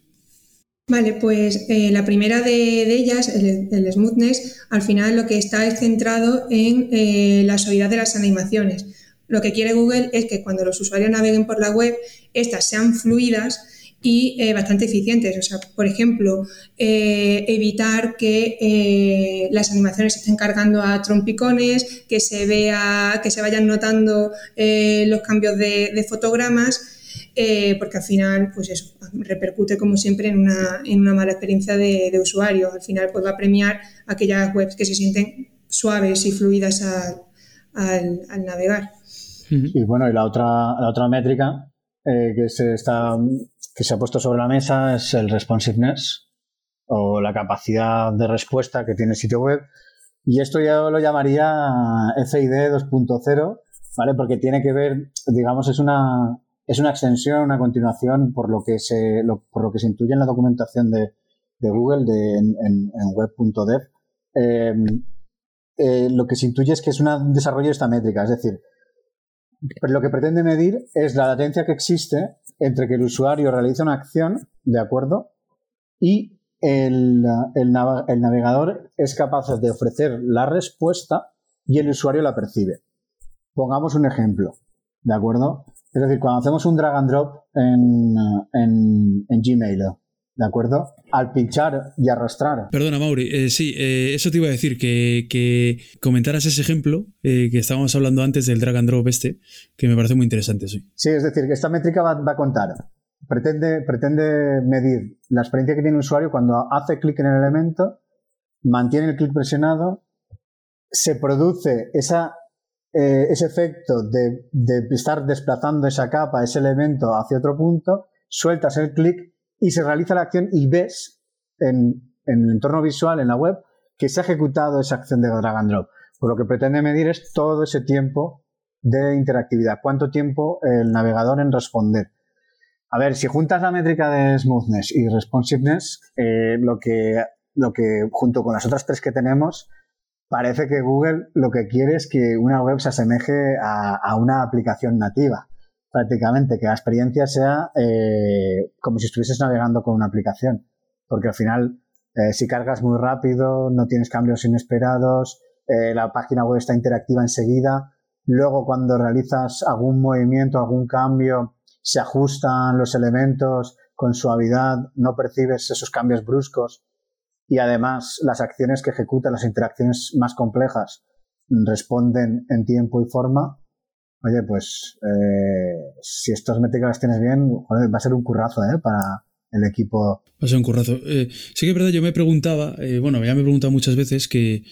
Vale, pues eh, la primera de, ellas, el, smoothness, al final lo que está es centrado en eh, la suavidad de las animaciones. Lo que quiere Google es que cuando los usuarios naveguen por la web, estas sean fluidas y eh, bastante eficientes. O sea, por ejemplo, eh, evitar que las animaciones estén cargando a trompicones, que se vea, que se vayan notando los cambios de fotogramas eh, porque al final, pues eso, repercute como siempre en una, en una mala experiencia de, de usuario. Al final, pues va a premiar aquellas webs que se sienten suaves y fluidas al, al- al navegar. Y bueno, y la otra, la otra métrica eh, que, se está, que se ha puesto sobre la mesa es el responsiveness o la capacidad de respuesta que tiene el sitio web. Y esto yo lo llamaría FID 2.0, ¿vale? Porque tiene que ver, digamos, es una, es una extensión, una continuación por lo que se, por lo que se intuye en la documentación de, Google de, en, web.dev. Eh, eh, lo que se intuye es que es un desarrollo de esta métrica, es decir, lo que pretende medir es la latencia que existe entre que el usuario realiza una acción, ¿de acuerdo? Y el, el navegador es capaz de ofrecer la respuesta y el usuario la percibe. Pongamos un ejemplo, ¿de acuerdo? Es decir, cuando hacemos un drag and drop en, en, en Gmail, ¿de acuerdo? Al pinchar y arrastrar Perdona, Mauri. eh, sí, eh, eso te iba a decir, que, que comentaras ese ejemplo eh, que estábamos hablando antes del drag and drop este, que me parece muy interesante, sí. Sí, es decir, que esta métrica va, va a contar. Pretende, pretende medir la experiencia que tiene el usuario cuando hace clic en el elemento, mantiene el clic presionado, se produce esa, eh, ese efecto de, estar desplazando esa capa, ese elemento hacia otro punto, sueltas el clic y se realiza la acción y ves en, el entorno visual, en la web, que se ha ejecutado esa acción de drag and drop. Por lo que pretende medir es todo ese tiempo de interactividad. ¿Cuánto tiempo el navegador en responder? A ver, si juntas la métrica de smoothness y responsiveness, eh, lo, que, lo que junto con las otras tres que tenemos, parece que Google lo que quiere es que una web se asemeje a, una aplicación nativa, prácticamente, que la experiencia sea eh, como si estuvieses navegando con una aplicación, porque al final, eh, si cargas muy rápido, no tienes cambios inesperados, eh, la página web está interactiva enseguida, luego cuando realizas algún movimiento, algún cambio, se ajustan los elementos con suavidad, no percibes esos cambios bruscos y además las acciones que ejecutan, las interacciones más complejas, responden en tiempo y forma. Oye, pues eh, si estas métricas las tienes bien, joder, va a ser un currazo ¿eh? para el equipo. Va a ser un currazo. Eh, sí que es verdad, yo me preguntaba, eh, bueno, ya me he preguntado muchas veces que,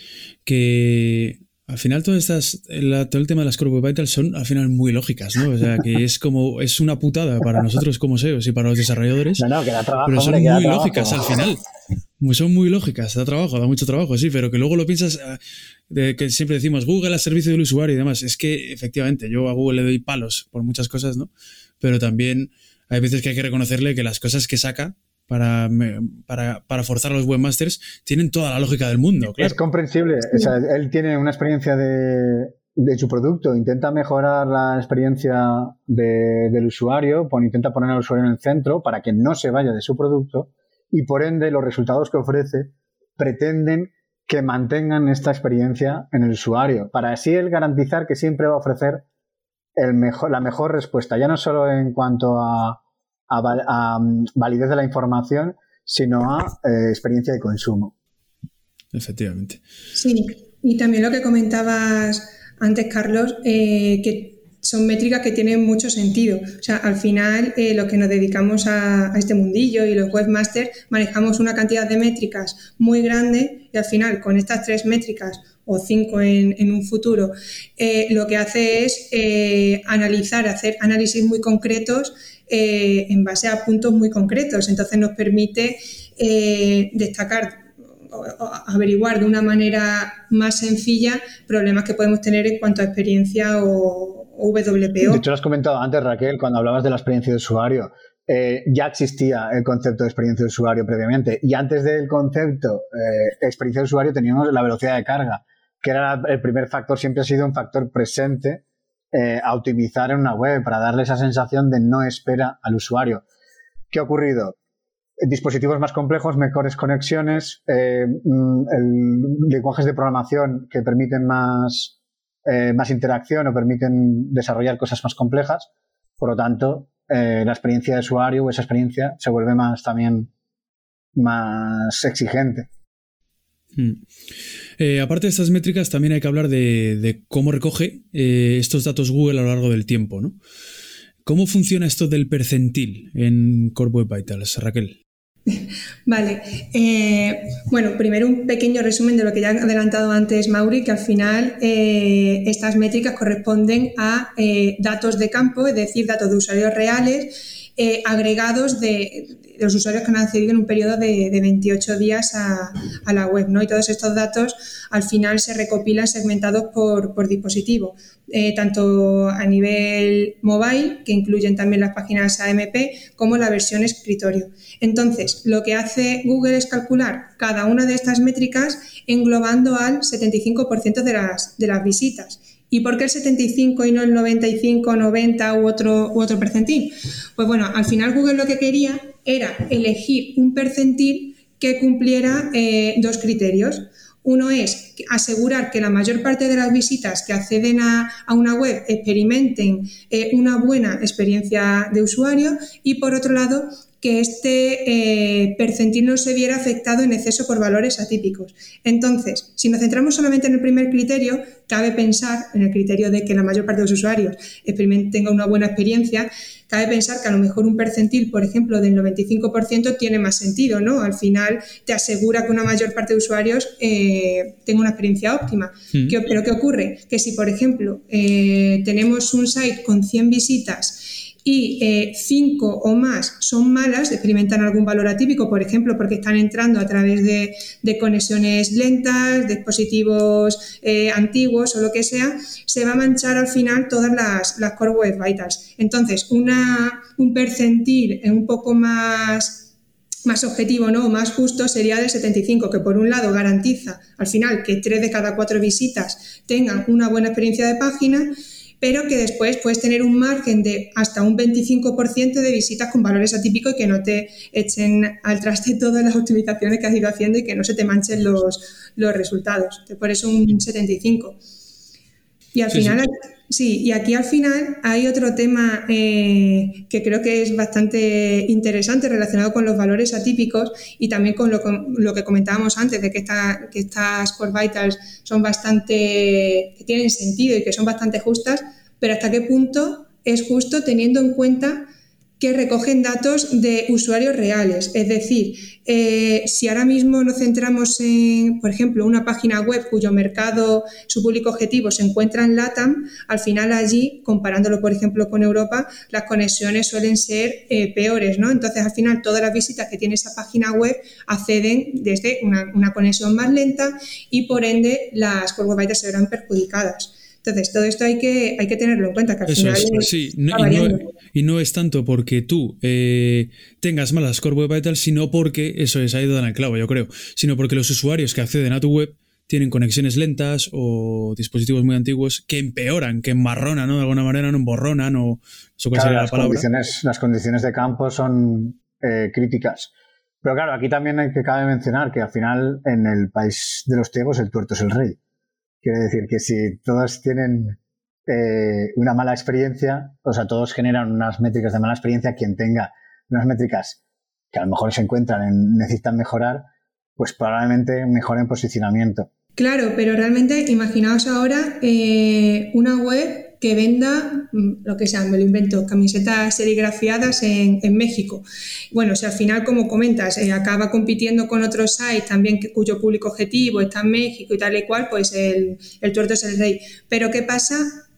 que al final todas estas, la- todo el tema de las Core Web Vitals son al final muy lógicas, ¿no? O sea, que es como, es una putada para nosotros como SEOs y para los desarrolladores, No, no, que da trabajo, pero son hombre, muy trabajo. lógicas al final. Son muy lógicas, da trabajo, da mucho trabajo, sí, pero que luego lo piensas, ah, de que siempre decimos Google al servicio del usuario y demás. Es que efectivamente yo a Google le doy palos por muchas cosas, ¿no? Pero también hay veces que hay que reconocerle que las cosas que saca para, me- para, para forzar a los webmasters tienen toda la lógica del mundo, Es claro. comprensible. O sea, él tiene una experiencia de, de su producto intenta mejorar la experiencia del usuario, intenta poner al usuario en el centro para que no se vaya de su producto y por ende los resultados que ofrece pretenden que mantengan esta experiencia en el usuario, para así él garantizar que siempre va a ofrecer el mejor, la mejor respuesta, ya no solo en cuanto a, mm, validez de la información, sino a eh, experiencia de consumo. Efectivamente. Sí, y también lo que comentabas antes, Carlos, eh, que son métricas que tienen mucho sentido. O sea, al final, eh, lo que nos dedicamos a, este mundillo y los webmasters, manejamos una cantidad de métricas muy grande y al final, con estas tres métricas o cinco en, un futuro, eh, lo que hace es eh, analizar, hacer análisis muy concretos en base a puntos muy concretos. Entonces nos permite destacar averiguar de una manera más sencilla problemas que podemos tener en cuanto a experiencia o, WPO. De hecho, lo has comentado antes, Raquel, cuando hablabas de la experiencia de usuario. Eh, ya existía el concepto de experiencia de usuario previamente. Y antes del concepto eh, experiencia de usuario teníamos la velocidad de carga, que era el primer factor, siempre ha sido un factor presente eh, a optimizar en una web para darle esa sensación de no espera al usuario. ¿Qué ha ocurrido? dispositivos más complejos, mejores conexiones, mm, lenguajes de programación que permiten más, eh, más interacción o permiten desarrollar cosas más complejas. Por lo tanto, eh, la experiencia de usuario o esa experiencia se vuelve más también más exigente. Hmm. Eh, aparte de estas métricas, también hay que hablar de, cómo recoge estos datos Google a lo largo del tiempo. ¿no? ¿Cómo funciona esto del percentil en Core Web Vitals, Raquel? Vale, eh, bueno, primero un pequeño resumen de lo que ya ha adelantado antes Mauri, que al final eh, estas métricas corresponden a eh, datos de campo, es decir, datos de usuarios reales agregados de, los usuarios que han accedido en un periodo de, 28 días a, la web, ¿no? Y todos estos datos al final se recopilan segmentados por, dispositivo, eh, tanto a nivel mobile, que incluyen también las páginas AMP, como la versión escritorio. Entonces, lo que hace Google es calcular cada una de estas métricas englobando al 75% de las, de las visitas. ¿Y por qué el 75 y no el 95, 90 u otro, u otro percentil? Pues bueno, al final Google lo que quería era elegir un percentil que cumpliera eh, dos criterios. Uno es asegurar que la mayor parte de las visitas que acceden a, una web experimenten eh, una buena experiencia de usuario y por otro lado que este eh, percentil no se viera afectado en exceso por valores atípicos. Entonces, si nos centramos solamente en el primer criterio, cabe pensar, en el criterio de que la mayor parte de los usuarios tenga una buena experiencia, cabe pensar que a lo mejor un percentil, por ejemplo, del 95% tiene más sentido, ¿no? Al final te asegura que una mayor parte de usuarios eh, tenga una experiencia óptima. Mm. pero ¿qué ocurre? Que si, por ejemplo, eh, tenemos un site con 100 visitas y eh, cinco o más son malas, experimentan algún valor atípico, por ejemplo, porque están entrando a través de, conexiones lentas, dispositivos eh, antiguos o lo que sea, se va a manchar al final todas las, las Core Web Vitals. Entonces, una, un percentil un poco más más objetivo, ¿no? más justo sería del 75, que por un lado garantiza al final que tres de cada cuatro visitas tengan una buena experiencia de página pero que después puedes tener un margen de hasta un 25% de visitas con valores atípicos y que no te echen al traste todas las optimizaciones que has ido haciendo y que no se te manchen los, los resultados. Por eso un 75. Y al final, sí. Y aquí al final hay otro tema eh, que creo que es bastante interesante relacionado con los valores atípicos y también con lo, lo que comentábamos antes de que estas core vitals son bastante, que tienen sentido y que son bastante justas, pero hasta qué punto es justo teniendo en cuenta que recogen datos de usuarios reales. Es decir, eh, si ahora mismo nos centramos en, por ejemplo, una página web cuyo mercado, su público objetivo se encuentra en LATAM, al final allí, comparándolo, por ejemplo, con Europa, las conexiones suelen ser eh, peores, ¿no? Entonces, al final, todas las visitas que tiene esa página web acceden desde una, conexión más lenta y, por ende, las web se verán perjudicadas. Entonces, todo esto hay que, hay que tenerlo en cuenta, que al final sí, y, no, es tanto porque tú eh, tengas malas core web vitals, sino porque, eso es, ha ido en el clavo, yo creo, sino porque los usuarios que acceden a tu web tienen conexiones lentas o dispositivos muy antiguos que empeoran, que enmarronan, ¿no? De alguna manera no emborronan o eso claro, las Condiciones, las condiciones de campo son eh, críticas. Pero claro, aquí también hay que cabe mencionar que al final en el país de los tiempos el tuerto es el rey. Quiere decir que si todos tienen eh, una mala experiencia, o sea, todos generan unas métricas de mala experiencia, quien tenga unas métricas que a lo mejor se encuentran en necesitan mejorar, pues probablemente mejoren posicionamiento. Claro, pero realmente imaginaos ahora eh, una web que venda mm, lo que sea, me lo invento, camisetas serigrafiadas en, México. Bueno, si al final, como comentas, eh, acaba compitiendo con otros sites también cuyo público objetivo está en México y tal y cual, pues el, el tuerto es el rey. Pero ¿qué pasa?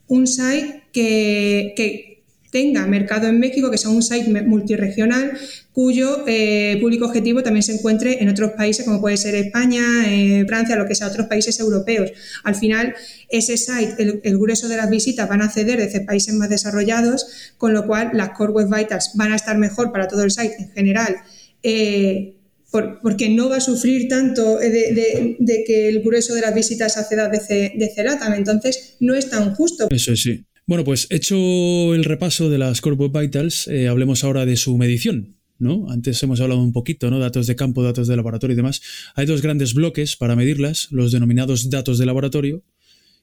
Un site que, que tenga mercado en México, que sea un site multiregional, cuyo eh, público objetivo también se encuentre en otros países, como puede ser España, eh, Francia, lo que sea, otros países europeos. Al final, ese site, el, grueso de las visitas van a acceder desde países más desarrollados, con lo cual las Core Web Vitals van a estar mejor para todo el site en general. Eh, porque no va a sufrir tanto de, que el grueso de las visitas acceda desde, desde LATAM. Entonces, no es tan justo. Eso sí. Bueno, pues hecho el repaso de las Core Web Vitals, eh, hablemos ahora de su medición. ¿no? Antes hemos hablado un poquito, ¿no? Datos de campo, datos de laboratorio y demás. Hay dos grandes bloques para medirlas, los denominados datos de laboratorio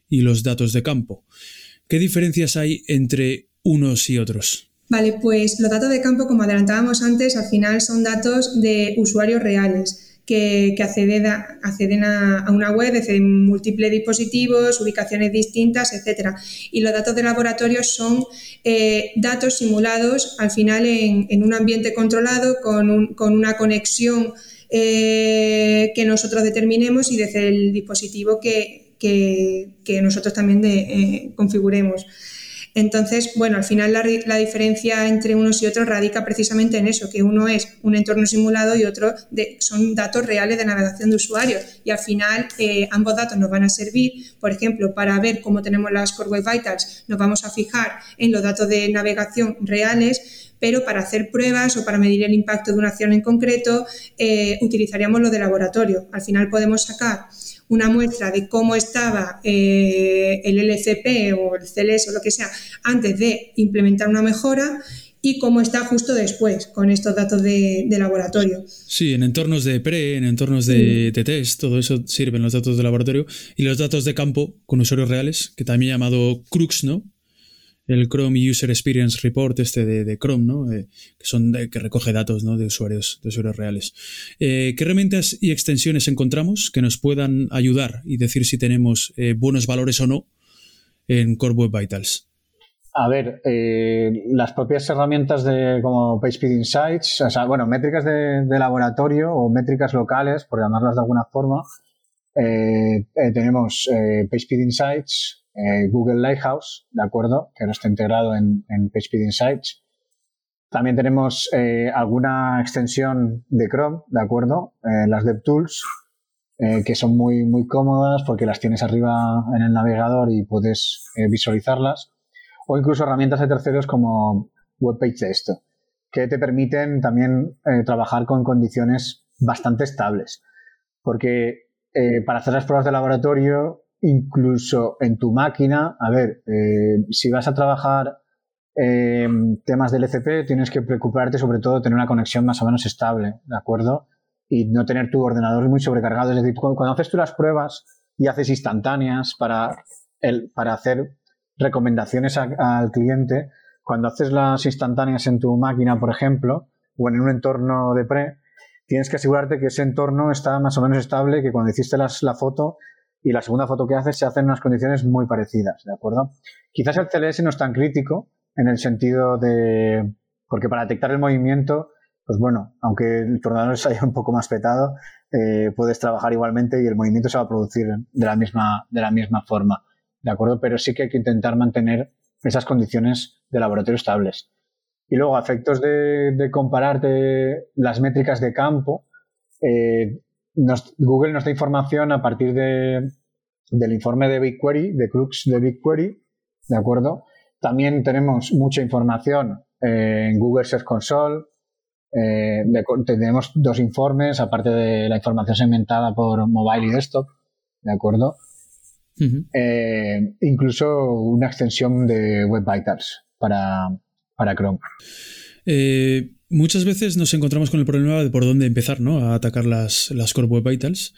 y los datos de campo. ¿Qué diferencias hay entre unos y otros? Vale, pues los datos de campo, como adelantábamos antes, al final son datos de usuarios reales que, a, acceden a, una web desde múltiples dispositivos, ubicaciones distintas, etc. Y los datos de laboratorio son eh, datos simulados al final en, un ambiente controlado con, una conexión eh, que nosotros determinemos y desde el dispositivo que, que, nosotros también eh, configuremos. Entonces, bueno, al final la, diferencia entre unos y otros radica precisamente en eso, que uno es un entorno simulado y otro son datos reales de navegación de usuarios. Y al final eh, ambos datos nos van a servir, por ejemplo, para ver cómo tenemos las Core Web Vitals, nos vamos a fijar en los datos de navegación reales, pero para hacer pruebas o para medir el impacto de una acción en concreto, eh, utilizaríamos lo de laboratorio. Al final podemos sacar una muestra de cómo estaba eh, el LCP o el CLS o lo que sea antes de implementar una mejora y cómo está justo después con estos datos de, laboratorio. Sí, en entornos de pre, en entornos de, de, test, todo eso sirven los datos de laboratorio y los datos de campo con usuarios reales, que también llamado CRUX, ¿no? El Chrome User Experience Report este de, Chrome, ¿no? Eh, que, son que recoge datos ¿no? de, usuarios, de usuarios reales. Eh, ¿Qué herramientas y extensiones encontramos que nos puedan ayudar y decir si tenemos eh, buenos valores o no en Core Web Vitals? A ver, las propias herramientas de como PageSpeed Insights, o sea, bueno, métricas de, de laboratorio o métricas locales, por llamarlas de alguna forma, tenemos PageSpeed Insights, eh, Google Lighthouse, ¿de acuerdo? Que no está integrado en, en PageSpeed Insights. También tenemos eh, alguna extensión de Chrome, ¿de acuerdo? Eh, las DevTools, que son muy, muy cómodas porque las tienes arriba en el navegador y puedes visualizarlas. O incluso herramientas de terceros como WebPage Test, que te permiten también trabajar con condiciones bastante estables. Porque para hacer las pruebas de laboratorio incluso en tu máquina, a ver, eh, si vas a trabajar eh, temas del ECP, tienes que preocuparte sobre todo de tener una conexión más o menos estable, ¿de acuerdo? Y no tener tu ordenador muy sobrecargado. Es decir, cuando, haces tú las pruebas y haces instantáneas para, el, para hacer recomendaciones al cliente, cuando haces las instantáneas en tu máquina, por ejemplo, o en un entorno de pre, tienes que asegurarte que ese entorno está más o menos estable, que cuando hiciste las, la foto y la segunda foto que haces se hace en unas condiciones muy parecidas, ¿de acuerdo? Quizás el CLS no es tan crítico en el sentido de, porque para detectar el movimiento, pues bueno, aunque el tornado se haya un poco más petado, eh, puedes trabajar igualmente y el movimiento se va a producir de la misma, de la misma forma, ¿de acuerdo? Pero sí que hay que intentar mantener esas condiciones de laboratorio estables. Y luego, a efectos de, compararte las métricas de campo, eh, Google nos da información a partir de, del informe de BigQuery, de Crux de BigQuery, ¿de acuerdo? También tenemos mucha información eh, en Google Search Console. Eh, tenemos dos informes, aparte de la información segmentada por mobile y desktop, ¿de acuerdo? Eh, incluso una extensión de Web Vitals para, para Chrome. Eh, muchas veces nos encontramos con el problema de por dónde empezar ¿no? a atacar las, las Core Web Vitals.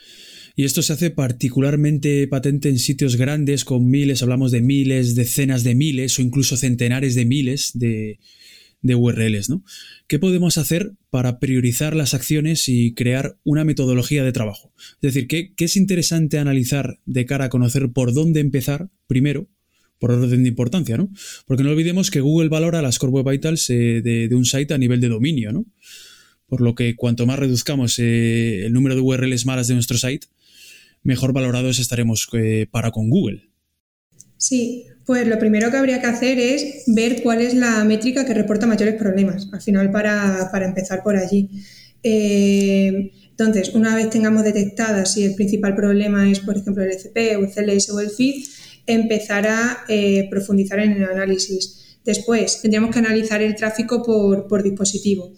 Y esto se hace particularmente patente en sitios grandes con miles, hablamos de miles, decenas de miles o incluso centenares de miles de, de URLs, ¿no? ¿Qué podemos hacer para priorizar las acciones y crear una metodología de trabajo? Es decir, ¿qué, es interesante analizar de cara a conocer por dónde empezar primero? Por orden de importancia, ¿no? Porque no olvidemos que Google valora las Core Web Vitals eh, de, un site a nivel de dominio, ¿no? Por lo que cuanto más reduzcamos eh, el número de URLs malas de nuestro site, mejor valorados estaremos eh, para con Google. Sí, pues lo primero que habría que hacer es ver cuál es la métrica que reporta mayores problemas, al final para, empezar por allí. Entonces, una vez tengamos detectada si el principal problema es, por ejemplo, el ECP o el CLS o el feed, empezar a eh, profundizar en el análisis. Después, tendríamos que analizar el tráfico por, dispositivo.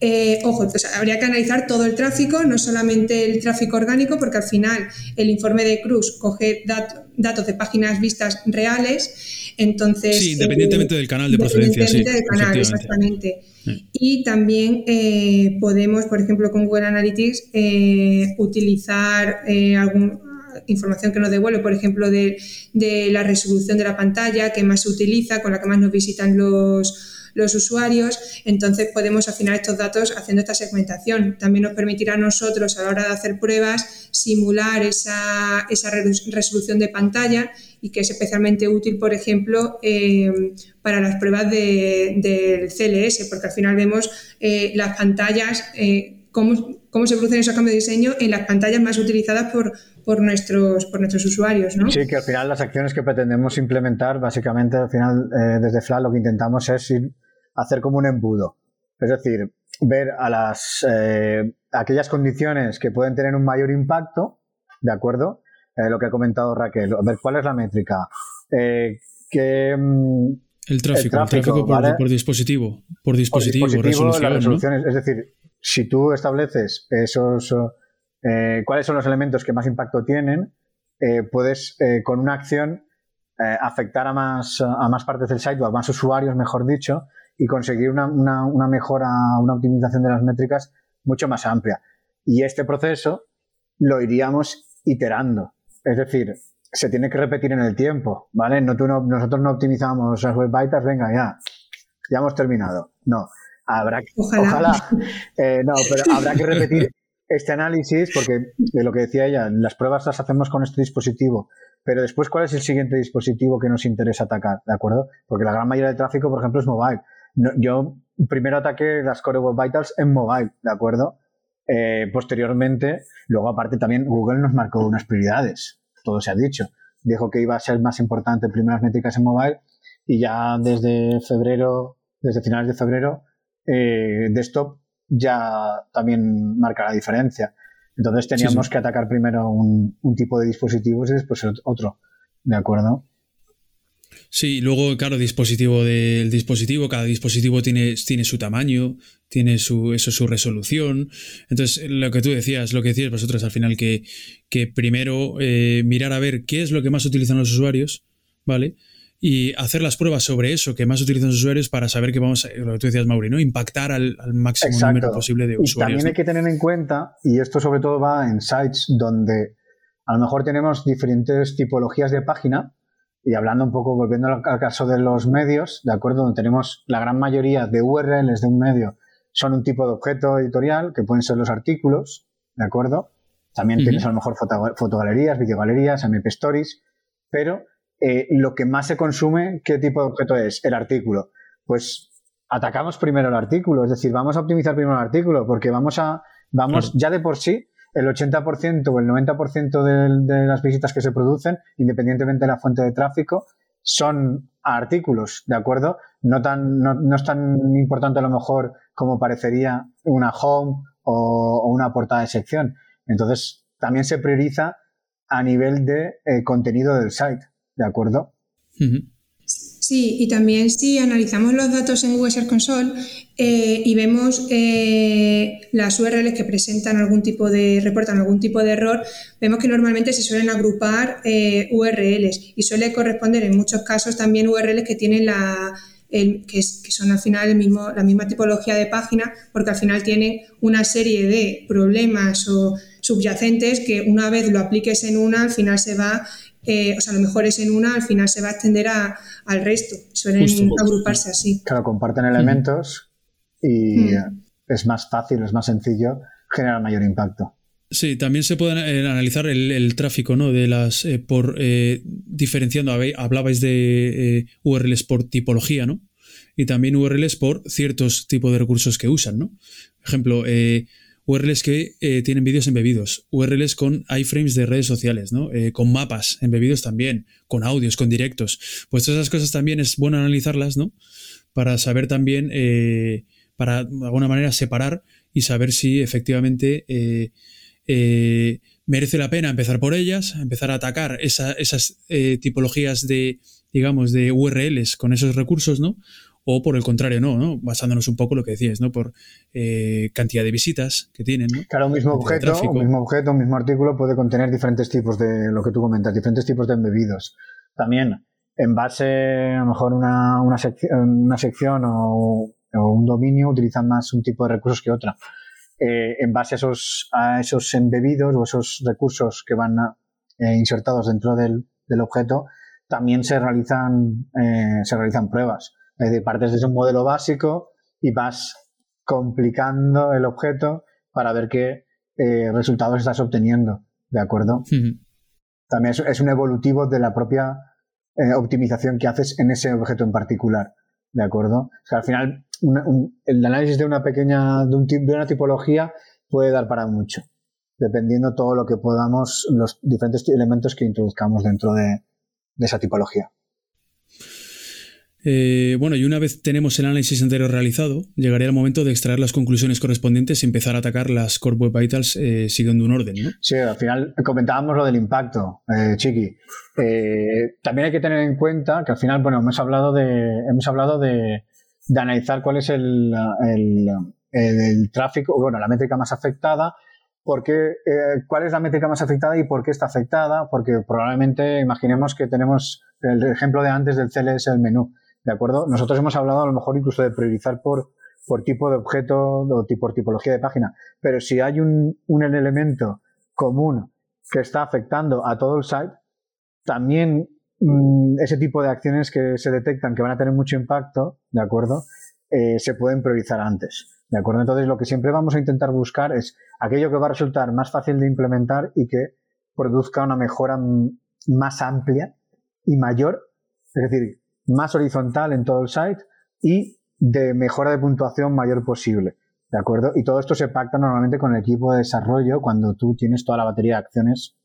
Eh, ojo, habría que analizar todo el tráfico, no solamente el tráfico orgánico, porque al final el informe de Cruz coge datos de páginas vistas reales. Entonces, sí, independientemente del canal de procedencia. Independientemente del canal, exactamente. Y también eh, podemos, por ejemplo, con Google Analytics, eh, utilizar algún, información que nos devuelve, por ejemplo, de, la resolución de la pantalla que más se utiliza, con la que más nos visitan los, usuarios, entonces podemos afinar estos datos haciendo esta segmentación. También nos permitirá a nosotros a la hora de hacer pruebas simular esa, resolución de pantalla y que es especialmente útil, por ejemplo, eh, para las pruebas del CLS, porque al final vemos eh, las pantallas, eh, cómo, cómo se producen esos cambios de diseño en las pantallas más utilizadas por, por nuestros, por nuestros usuarios. ¿no? Sí, que al final las acciones que pretendemos implementar, básicamente al final eh, desde FLA lo que intentamos es hacer como un embudo. Es decir, ver a las eh, aquellas condiciones que pueden tener un mayor impacto, ¿de acuerdo? Eh, lo que ha comentado Raquel, ver cuál es la métrica. que, mm, el tráfico, el tráfico, por, dispositivo, por dispositivo, resoluciones, Es decir, si tú estableces esos eh, cuáles son los elementos que más impacto tienen, eh, puedes eh, con una acción afectar a más, a más partes del site o a más usuarios, mejor dicho, y conseguir una, una, mejora, una optimización de las métricas mucho más amplia. Y este proceso lo iríamos iterando. Es decir, se tiene que repetir en el tiempo, ¿vale? No, tú no, nosotros no optimizamos las web venga, ya, ya hemos terminado. No, habrá que, ojalá, no, pero habrá que repetir este análisis, porque de lo que decía ella, las pruebas las hacemos con este dispositivo, pero después, ¿cuál es el siguiente dispositivo que nos interesa atacar? ¿De acuerdo? Porque la gran mayoría del tráfico, por ejemplo, es mobile. yo primero ataqué las Core Web Vitals en mobile, ¿de acuerdo? Eh, posteriormente, luego aparte también Google nos marcó unas prioridades, todo se ha dicho. Dijo que iba a ser más importante primeras métricas en mobile y ya desde febrero, desde finales de febrero, eh, desktop ya también marca la diferencia. Entonces teníamos que atacar primero un, tipo de dispositivos y después otro. ¿De acuerdo? Sí, luego, claro, dispositivo del dispositivo, cada dispositivo tiene, tiene su tamaño, tiene su, eso, su resolución. Entonces, lo que tú decías, lo que decías vosotros al final, que, que primero eh, mirar a ver qué es lo que más utilizan los usuarios, ¿vale? Y hacer las pruebas sobre eso que más utilizan los usuarios para saber que vamos, a, lo que tú decías, Mauri, ¿no? impactar al, máximo número posible de usuarios. Y también hay que tener en cuenta, y esto sobre todo va en sites donde a lo mejor tenemos diferentes tipologías de página, y hablando un poco, volviendo al, caso de los medios, ¿de acuerdo? Donde tenemos la gran mayoría de URLs de un medio son un tipo de objeto editorial, que pueden ser los artículos, ¿de acuerdo? También tienes a lo mejor fotogalerías, videogalerías, MP Stories, pero eh, lo que más se consume, ¿qué tipo de objeto es? El artículo. Pues atacamos primero el artículo, es decir, vamos a optimizar primero el artículo, porque vamos a, vamos, ya de por sí, el 80% o el 90% de, de, las visitas que se producen, independientemente de la fuente de tráfico, son artículos, ¿de acuerdo? No, tan, no, es tan importante a lo mejor como parecería una home o, una portada de sección. Entonces, también se prioriza a nivel de eh, contenido del site. ¿De acuerdo? Sí, Sí, y también si analizamos los datos en Google Search Console eh, y vemos eh, las URLs que presentan algún tipo de, reportan algún tipo de error, vemos que normalmente se suelen agrupar eh, URLs y suele corresponder en muchos casos también URLs que tienen la, que, son al final el mismo, la misma tipología de página, porque al final tienen una serie de problemas o subyacentes que una vez lo apliques en una, al final se va eh, o sea, a lo mejor es en una, al final se va a extender al resto. Suelen agruparse así. Claro, comparten elementos y hmm. es más fácil, es más sencillo, genera mayor impacto. Sí, también se puede eh, analizar el, tráfico, ¿no? De las eh, por diferenciando, hablabais de URLs por tipología, ¿no? Y también URLs por ciertos tipos de recursos que usan, ¿no? Por ejemplo, URLs que eh, tienen vídeos embebidos, URLs con iframes de redes sociales, ¿no? Eh, con mapas embebidos también, con audios, con directos. Pues todas esas cosas también es bueno analizarlas, ¿no? Para saber también, eh, para de alguna manera separar y saber si efectivamente merece la pena empezar por ellas, empezar a atacar esas tipologías de, digamos, de URLs con esos recursos, ¿no? O por el contrario no, ¿no? Basándonos un poco en lo que decías, ¿no? Por eh, cantidad de visitas que tienen, ¿no? Claro, un mismo objeto, un mismo objeto, un mismo artículo puede contener diferentes tipos de lo que tú comentas, diferentes tipos de embebidos. También, en base, a lo mejor una, una, una sección o, un dominio utilizan más un tipo de recursos que otra. Eh, en base a esos, a esos embebidos o esos recursos que van eh, insertados dentro del, del, objeto, también se realizan, se realizan pruebas. Es decir, partes de un modelo básico y vas complicando el objeto para ver qué eh, resultados estás obteniendo. ¿De acuerdo? También es, un evolutivo de la propia eh, optimización que haces en ese objeto en particular. ¿De acuerdo? O sea, al final, el análisis de una pequeña, de, una tipología puede dar para mucho, dependiendo todo lo que podamos, los diferentes elementos que introduzcamos dentro de esa tipología. Eh, bueno, y una vez tenemos el análisis entero realizado, llegaría el momento de extraer las conclusiones correspondientes y empezar a atacar las Core Web Vitals eh, siguiendo un orden. Sí, al final comentábamos lo del impacto, eh, Chiqui. también hay que tener en cuenta que al final, bueno, hemos hablado de, hemos hablado de, analizar cuál es el, el, tráfico, bueno, la métrica más afectada, porque, cuál es la métrica más afectada y por qué está afectada, porque probablemente imaginemos que tenemos el ejemplo de antes del CLS del menú ¿De acuerdo? Nosotros hemos hablado a lo mejor incluso de priorizar por, por tipo de objeto o por tipología de página, pero si hay un, un elemento común que está afectando a todo el site, también mm, ese tipo de acciones que se detectan que van a tener mucho impacto, ¿de acuerdo? Eh, se pueden priorizar antes. ¿De acuerdo? Entonces, lo que siempre vamos a intentar buscar es aquello que va a resultar más fácil de implementar y que produzca una mejora más amplia y mayor. Es decir, más horizontal en todo el site y de mejora de puntuación mayor posible. ¿De acuerdo? Y todo esto se pacta normalmente con el equipo de desarrollo cuando tú tienes toda la batería de acciones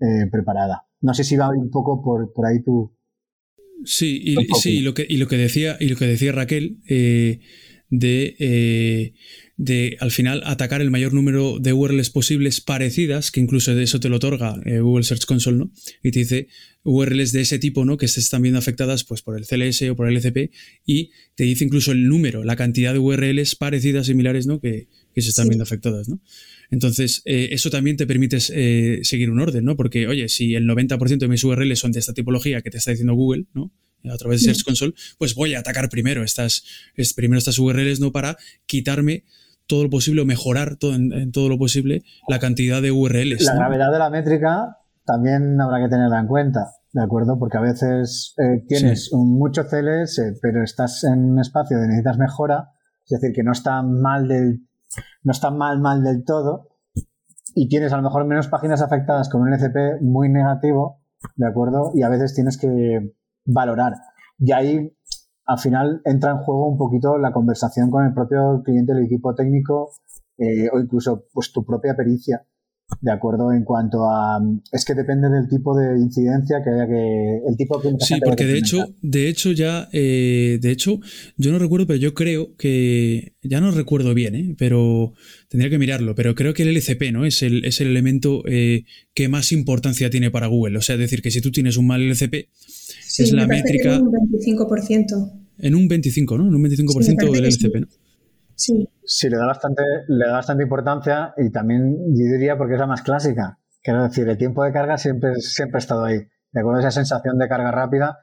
eh, preparada. No sé si va un poco por, por ahí tú. Sí, y, sí lo que, y lo que decía, y lo que decía Raquel, eh, de, eh, de al final atacar el mayor número de URLs posibles parecidas, que incluso de eso te lo otorga eh, Google Search Console, ¿no? Y te dice URLs de ese tipo, ¿no? Que se están viendo afectadas pues, por el CLS o por el LCP y te dice incluso el número, la cantidad de URLs parecidas, similares, ¿no? Que, se están viendo afectadas, ¿no? Entonces, eh, eso también te permite seguir un orden, ¿no? Porque, oye, si el 90% de mis URLs son de esta tipología que te está diciendo Google, ¿no? A través de Search Console, pues voy a atacar primero estas, es, primero estas URLs, ¿no? Para quitarme todo lo posible o mejorar todo, en, todo lo posible la cantidad de URLs. La gravedad de la métrica también habrá que tenerla en cuenta, ¿de acuerdo? Porque a veces eh, tienes mucho CLS, pero estás en un espacio donde necesitas mejora, es decir, que no está mal del, no está mal, mal del todo, y tienes a lo mejor menos páginas afectadas con un LCP muy negativo, ¿de acuerdo? Y a veces tienes que valorar. Y ahí, al final, entra en juego un poquito la conversación con el propio cliente, el equipo técnico eh, o incluso pues tu propia pericia. De acuerdo, en cuanto a. Es que depende del tipo de incidencia que haya que. El tipo de Sí, porque de hecho, de hecho, ya. Eh, de hecho, yo no recuerdo, pero yo creo que. Ya no recuerdo bien, ¿eh? pero tendría que mirarlo. Pero creo que el LCP, ¿no? Es el, es el elemento eh, que más importancia tiene para Google. O sea, es decir, que si tú tienes un mal LCP, es la métrica. En un 25%. En un 25, ¿no? En un 25% del LCP, ¿no? Sí. Sí, le da, bastante, le da bastante importancia y también yo diría porque es la más clásica. Quiero decir, el tiempo de carga siempre, siempre ha estado ahí. De acuerdo esa sensación de carga rápida,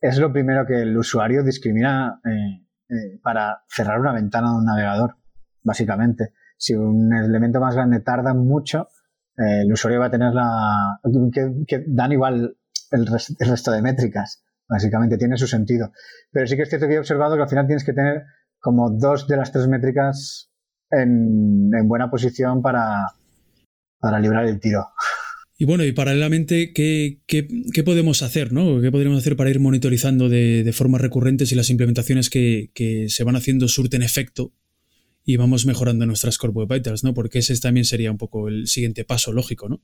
es lo primero que el usuario discrimina eh, eh, para cerrar una ventana de un navegador, básicamente. Si un elemento más grande tarda mucho, eh, el usuario va a tener la... que, dan igual el, resto de métricas, básicamente, tiene su sentido. Pero sí que es cierto que he observado que al final tienes que tener como dos de las tres métricas en, buena posición para, para librar el tiro. Y bueno, y paralelamente, ¿qué, qué, podemos hacer? ¿no? ¿Qué podríamos hacer para ir monitorizando de, de forma recurrente si las implementaciones que, que, se van haciendo surten efecto y vamos mejorando nuestras Web Vitals? ¿no? Porque ese también sería un poco el siguiente paso lógico, ¿no?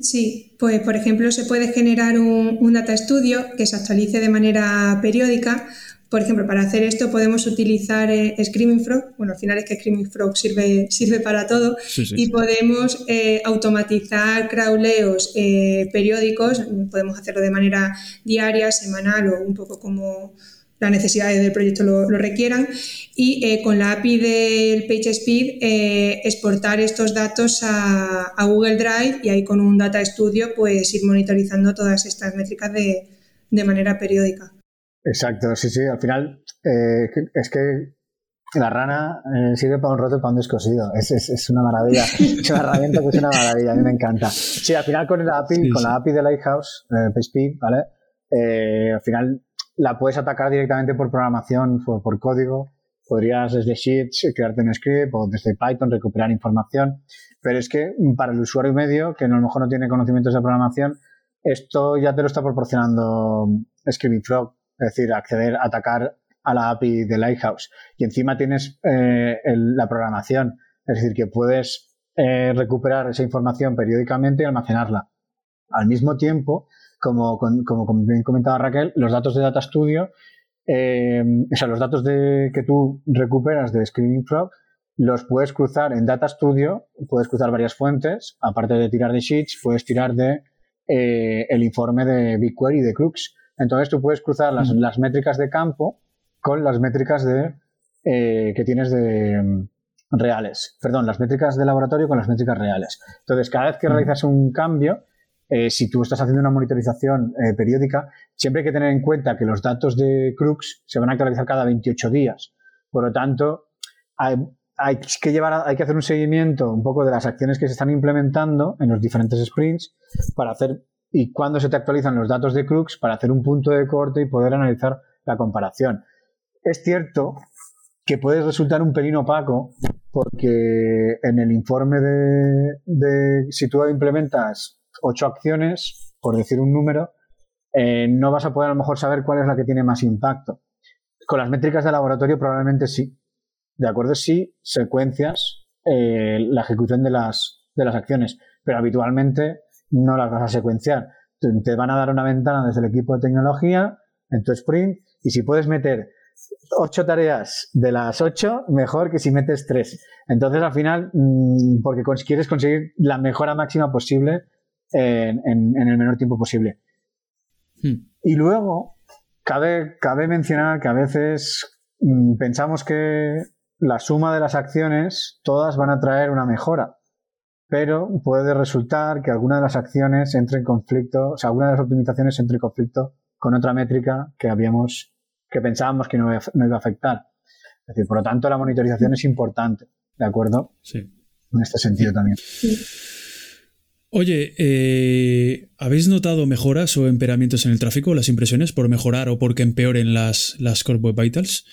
Sí, pues por ejemplo se puede generar un, un data studio que se actualice de manera periódica por ejemplo, para hacer esto podemos utilizar eh, Screaming Frog. Bueno, al final es que Screaming Frog sirve, sirve para todo. Y podemos eh, automatizar crawleos eh, periódicos. Podemos hacerlo de manera diaria, semanal o un poco como las necesidades del proyecto lo, requieran. Y con la API del PageSpeed exportar estos datos a, a, Google Drive y ahí con un Data Studio pues ir monitorizando todas estas métricas de, de manera periódica. Exacto, sí, sí. Al final eh, es que la rana eh, sirve para un roto y para un descosido. Es, es, es, una maravilla. es una herramienta que es una maravilla. A mí me encanta. Sí, al final con la API, con la API de Lighthouse, eh, PageSpeed, ¿vale? Eh, al final la puedes atacar directamente por programación, por, por, código. Podrías desde Sheets crearte un script o desde Python recuperar información. Pero es que para el usuario medio, que a lo mejor no tiene conocimientos de programación, esto ya te lo está proporcionando Screaming Frog es decir, acceder, atacar a la API de Lighthouse. Y encima tienes eh, la programación, es decir, que puedes eh, recuperar esa información periódicamente y almacenarla. Al mismo tiempo, como, como, bien comentaba Raquel, los datos de Data Studio, eh, o sea, los datos de, que tú recuperas de Screening Frog, los puedes cruzar en Data Studio, puedes cruzar varias fuentes, aparte de tirar de Sheets, puedes tirar de el informe de BigQuery de Crux. Entonces tú puedes cruzar las, las métricas de campo con las métricas de, eh, que tienes de mm, reales. Perdón, las métricas de laboratorio con las métricas reales. Entonces, cada vez que realizas un cambio, eh, si tú estás haciendo una monitorización eh, periódica, siempre hay que tener en cuenta que los datos de Crux se van a actualizar cada 28 días. Por lo tanto, hay, que llevar, hay que hacer un seguimiento un poco de las acciones que se están implementando en los diferentes sprints para hacer y cuándo se te actualizan los datos de Crux para hacer un punto de corte y poder analizar la comparación. Es cierto que puede resultar un pelín opaco porque en el informe de, si tú implementas ocho acciones, por decir un número, eh, no vas a poder a lo mejor saber cuál es la que tiene más impacto. Con las métricas de laboratorio probablemente sí. ¿De acuerdo? Sí, secuencias eh, la ejecución de las, de las acciones, pero habitualmente no las vas a secuenciar. Te van a dar una ventana desde el equipo de tecnología en tu sprint y si puedes meter ocho tareas de las ocho, mejor que si metes tres. Entonces, al final, mm, porque quieres conseguir la mejora máxima posible en, el menor tiempo posible. Hmm. Y luego, cabe, cabe mencionar que a veces mm, pensamos que la suma de las acciones todas van a traer una mejora pero puede resultar que alguna de las acciones entre en conflicto, o sea, alguna de las optimizaciones entre en conflicto con otra métrica que habíamos, que pensábamos que no, iba a afectar. Es decir, por lo tanto, la monitorización es importante, ¿de acuerdo? Sí. En este sentido también. Oye, eh, ¿habéis notado mejoras o empeoramientos en el tráfico, las impresiones, por mejorar o porque empeoren las, las Core Web Vitals?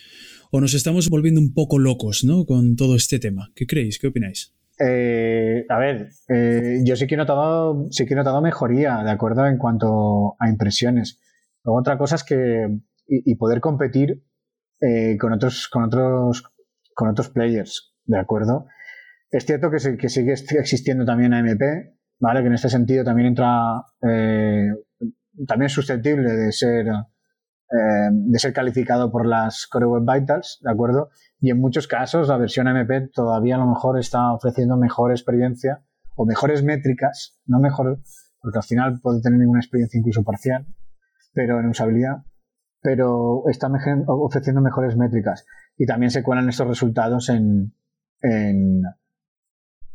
¿O nos estamos volviendo un poco locos ¿no? con todo este tema? ¿Qué creéis? ¿Qué opináis? Eh, a ver, eh, yo sí que he notado, sí que he notado mejoría, de acuerdo, en cuanto a impresiones. Luego otra cosa es que y, poder competir eh, con otros, con otros, con otros players, de acuerdo. Es cierto que, que sigue existiendo también AMP, vale, que en este sentido también entra, también es susceptible de ser de ser calificado por las Core Web Vitals, ¿de acuerdo? Y en muchos casos la versión MP todavía a lo mejor está ofreciendo mejor experiencia o mejores métricas, no mejor, porque al final puede tener ninguna experiencia incluso parcial. pero en usabilidad, pero está ofreciendo mejores métricas. Y también se cuelan estos resultados en, en,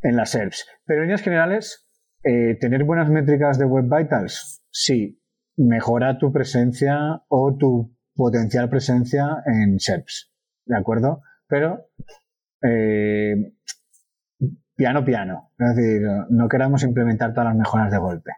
en las SERPs. Pero en líneas generales, eh, tener buenas métricas de Web Vitals, sí, mejora tu presencia o tu potencial presencia en SERPs, ¿de acuerdo? Pero eh, piano piano, es decir, no queramos implementar todas las mejoras de golpe.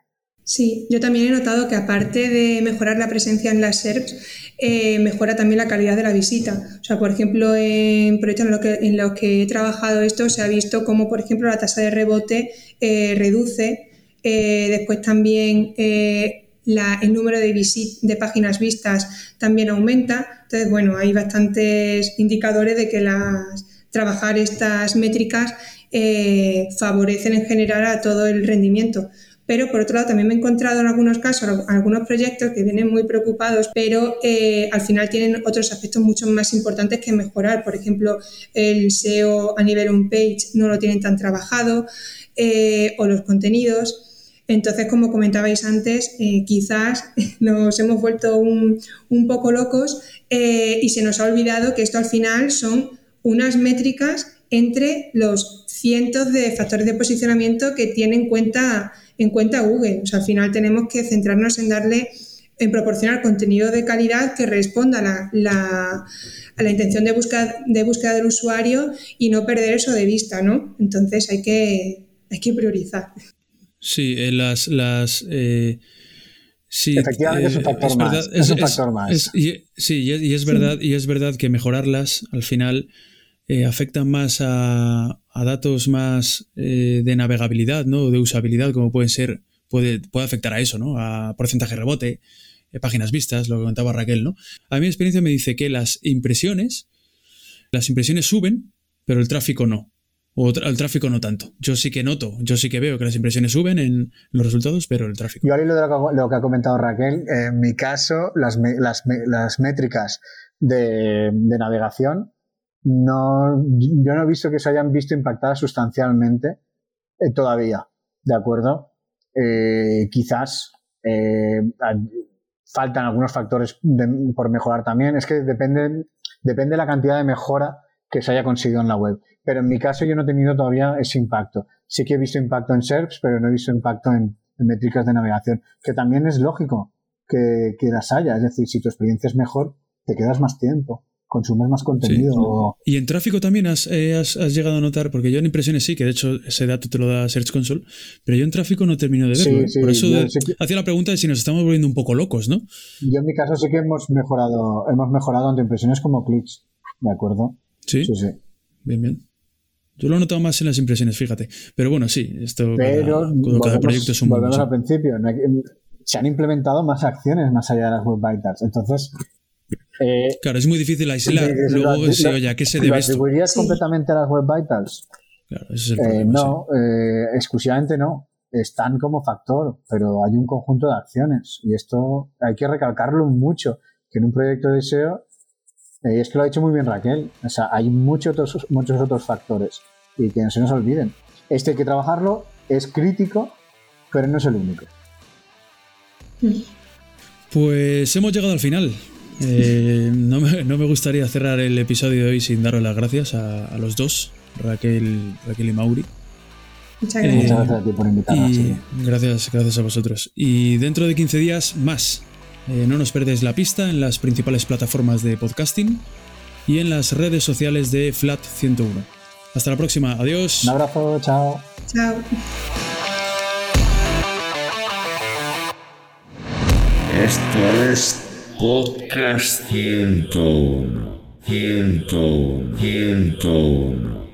Sí, yo también he notado que aparte de mejorar la presencia en las SERPs, eh, mejora también la calidad de la visita. O sea, por ejemplo, en proyectos en los que, he trabajado esto, se ha visto cómo, por ejemplo, la tasa de rebote eh, reduce. Eh, después también el número de, de páginas vistas también aumenta. Entonces, bueno, hay bastantes indicadores de que trabajar estas métricas favorecen en general a todo el rendimiento pero por otro lado también me he encontrado en algunos casos algunos proyectos que vienen muy preocupados, pero eh, al final tienen otros aspectos mucho más importantes que mejorar. Por ejemplo, el SEO a nivel on-page no lo tienen tan trabajado eh, o los contenidos. Entonces, como comentabais antes, eh, quizás nos hemos vuelto un, un poco locos y se nos ha olvidado que esto al final son unas métricas entre los cientos de factores de posicionamiento que tiene en cuenta en cuenta Google. O sea, al final tenemos que centrarnos en darle, en proporcionar contenido de calidad que responda a la, a la intención de búsqueda, de búsqueda del usuario y no perder eso de vista, ¿no? Entonces hay que, hay que priorizar. Sí, eh, las... las eh, Sí, Efectivamente es un eh, factor más. es, un factor más. sí, y es, verdad, y es verdad que mejorarlas al final eh, afectan más a, datos más eh, de navegabilidad, ¿no? De usabilidad, como pueden ser, puede, puede afectar a eso, ¿no? A porcentaje rebote, eh, páginas vistas, lo que contaba Raquel, ¿no? A mi experiencia me dice que las impresiones, las impresiones suben, pero el tráfico no. O el tráfico no tanto. Yo sí que noto, yo sí que veo que las impresiones suben en los resultados, pero el tráfico. Yo al hilo de lo que, ha comentado Raquel, en mi caso, las, las, métricas de, de navegación no, yo no he visto que se hayan visto impactadas sustancialmente eh, todavía, ¿de acuerdo? Eh, quizás eh, faltan algunos factores por mejorar también. Es que depende, depende de la cantidad de mejora que se haya conseguido en la web. Pero en mi caso yo no he tenido todavía ese impacto. Sí que he visto impacto en SERPs, pero no he visto impacto en, métricas de navegación, que también es lógico que, que las haya. Es decir, si tu experiencia es mejor, te quedas más tiempo consumes más contenido. Y en tráfico también eh, has, has, llegado a notar, porque yo en impresiones sí, que de hecho ese dato te lo da Search Console, pero yo en tráfico no termino de verlo. ¿eh? Por eso hacía la pregunta de si nos estamos volviendo un poco locos, ¿no? Yo en mi caso sí que hemos mejorado, hemos mejorado tanto impresiones como clics, ¿de acuerdo? Sí. Sí, sí. Bien, bien. Yo lo he notado más en las impresiones, fíjate. Pero bueno, sí, esto pero cada, proyecto es un Volvemos al principio. Se han implementado más acciones más allá de las web vitals. Entonces, eh, claro, es muy difícil aislar. Luego decir, oye, ¿a qué se debe esto? ¿Atribuirías completamente a las Web Vitals? Claro, ese es el problema, eh, no, eh, exclusivamente no. Están como factor, pero hay un conjunto de acciones. Y esto hay que recalcarlo mucho, que en un proyecto de SEO, y es que lo ha dicho muy bien Raquel, o sea, hay muchos otros, muchos otros factores y que no se nos olviden. Este hay que trabajarlo, es crítico, pero no es el único. Pues hemos llegado al final. Eh, no, me, gustaría cerrar el episodio de hoy sin daros las gracias a, los dos, Raquel, Raquel y Mauri. Muchas eh, gracias. a ti por invitarnos. gracias, gracias a vosotros. Y dentro de 15 días más. Eh, no nos perdéis la pista en las principales plataformas de podcasting y en las redes sociales de Flat 101. Hasta la próxima. Adiós. Un abrazo. Chao. Chao. Esto es Podcast 101. 101. 101.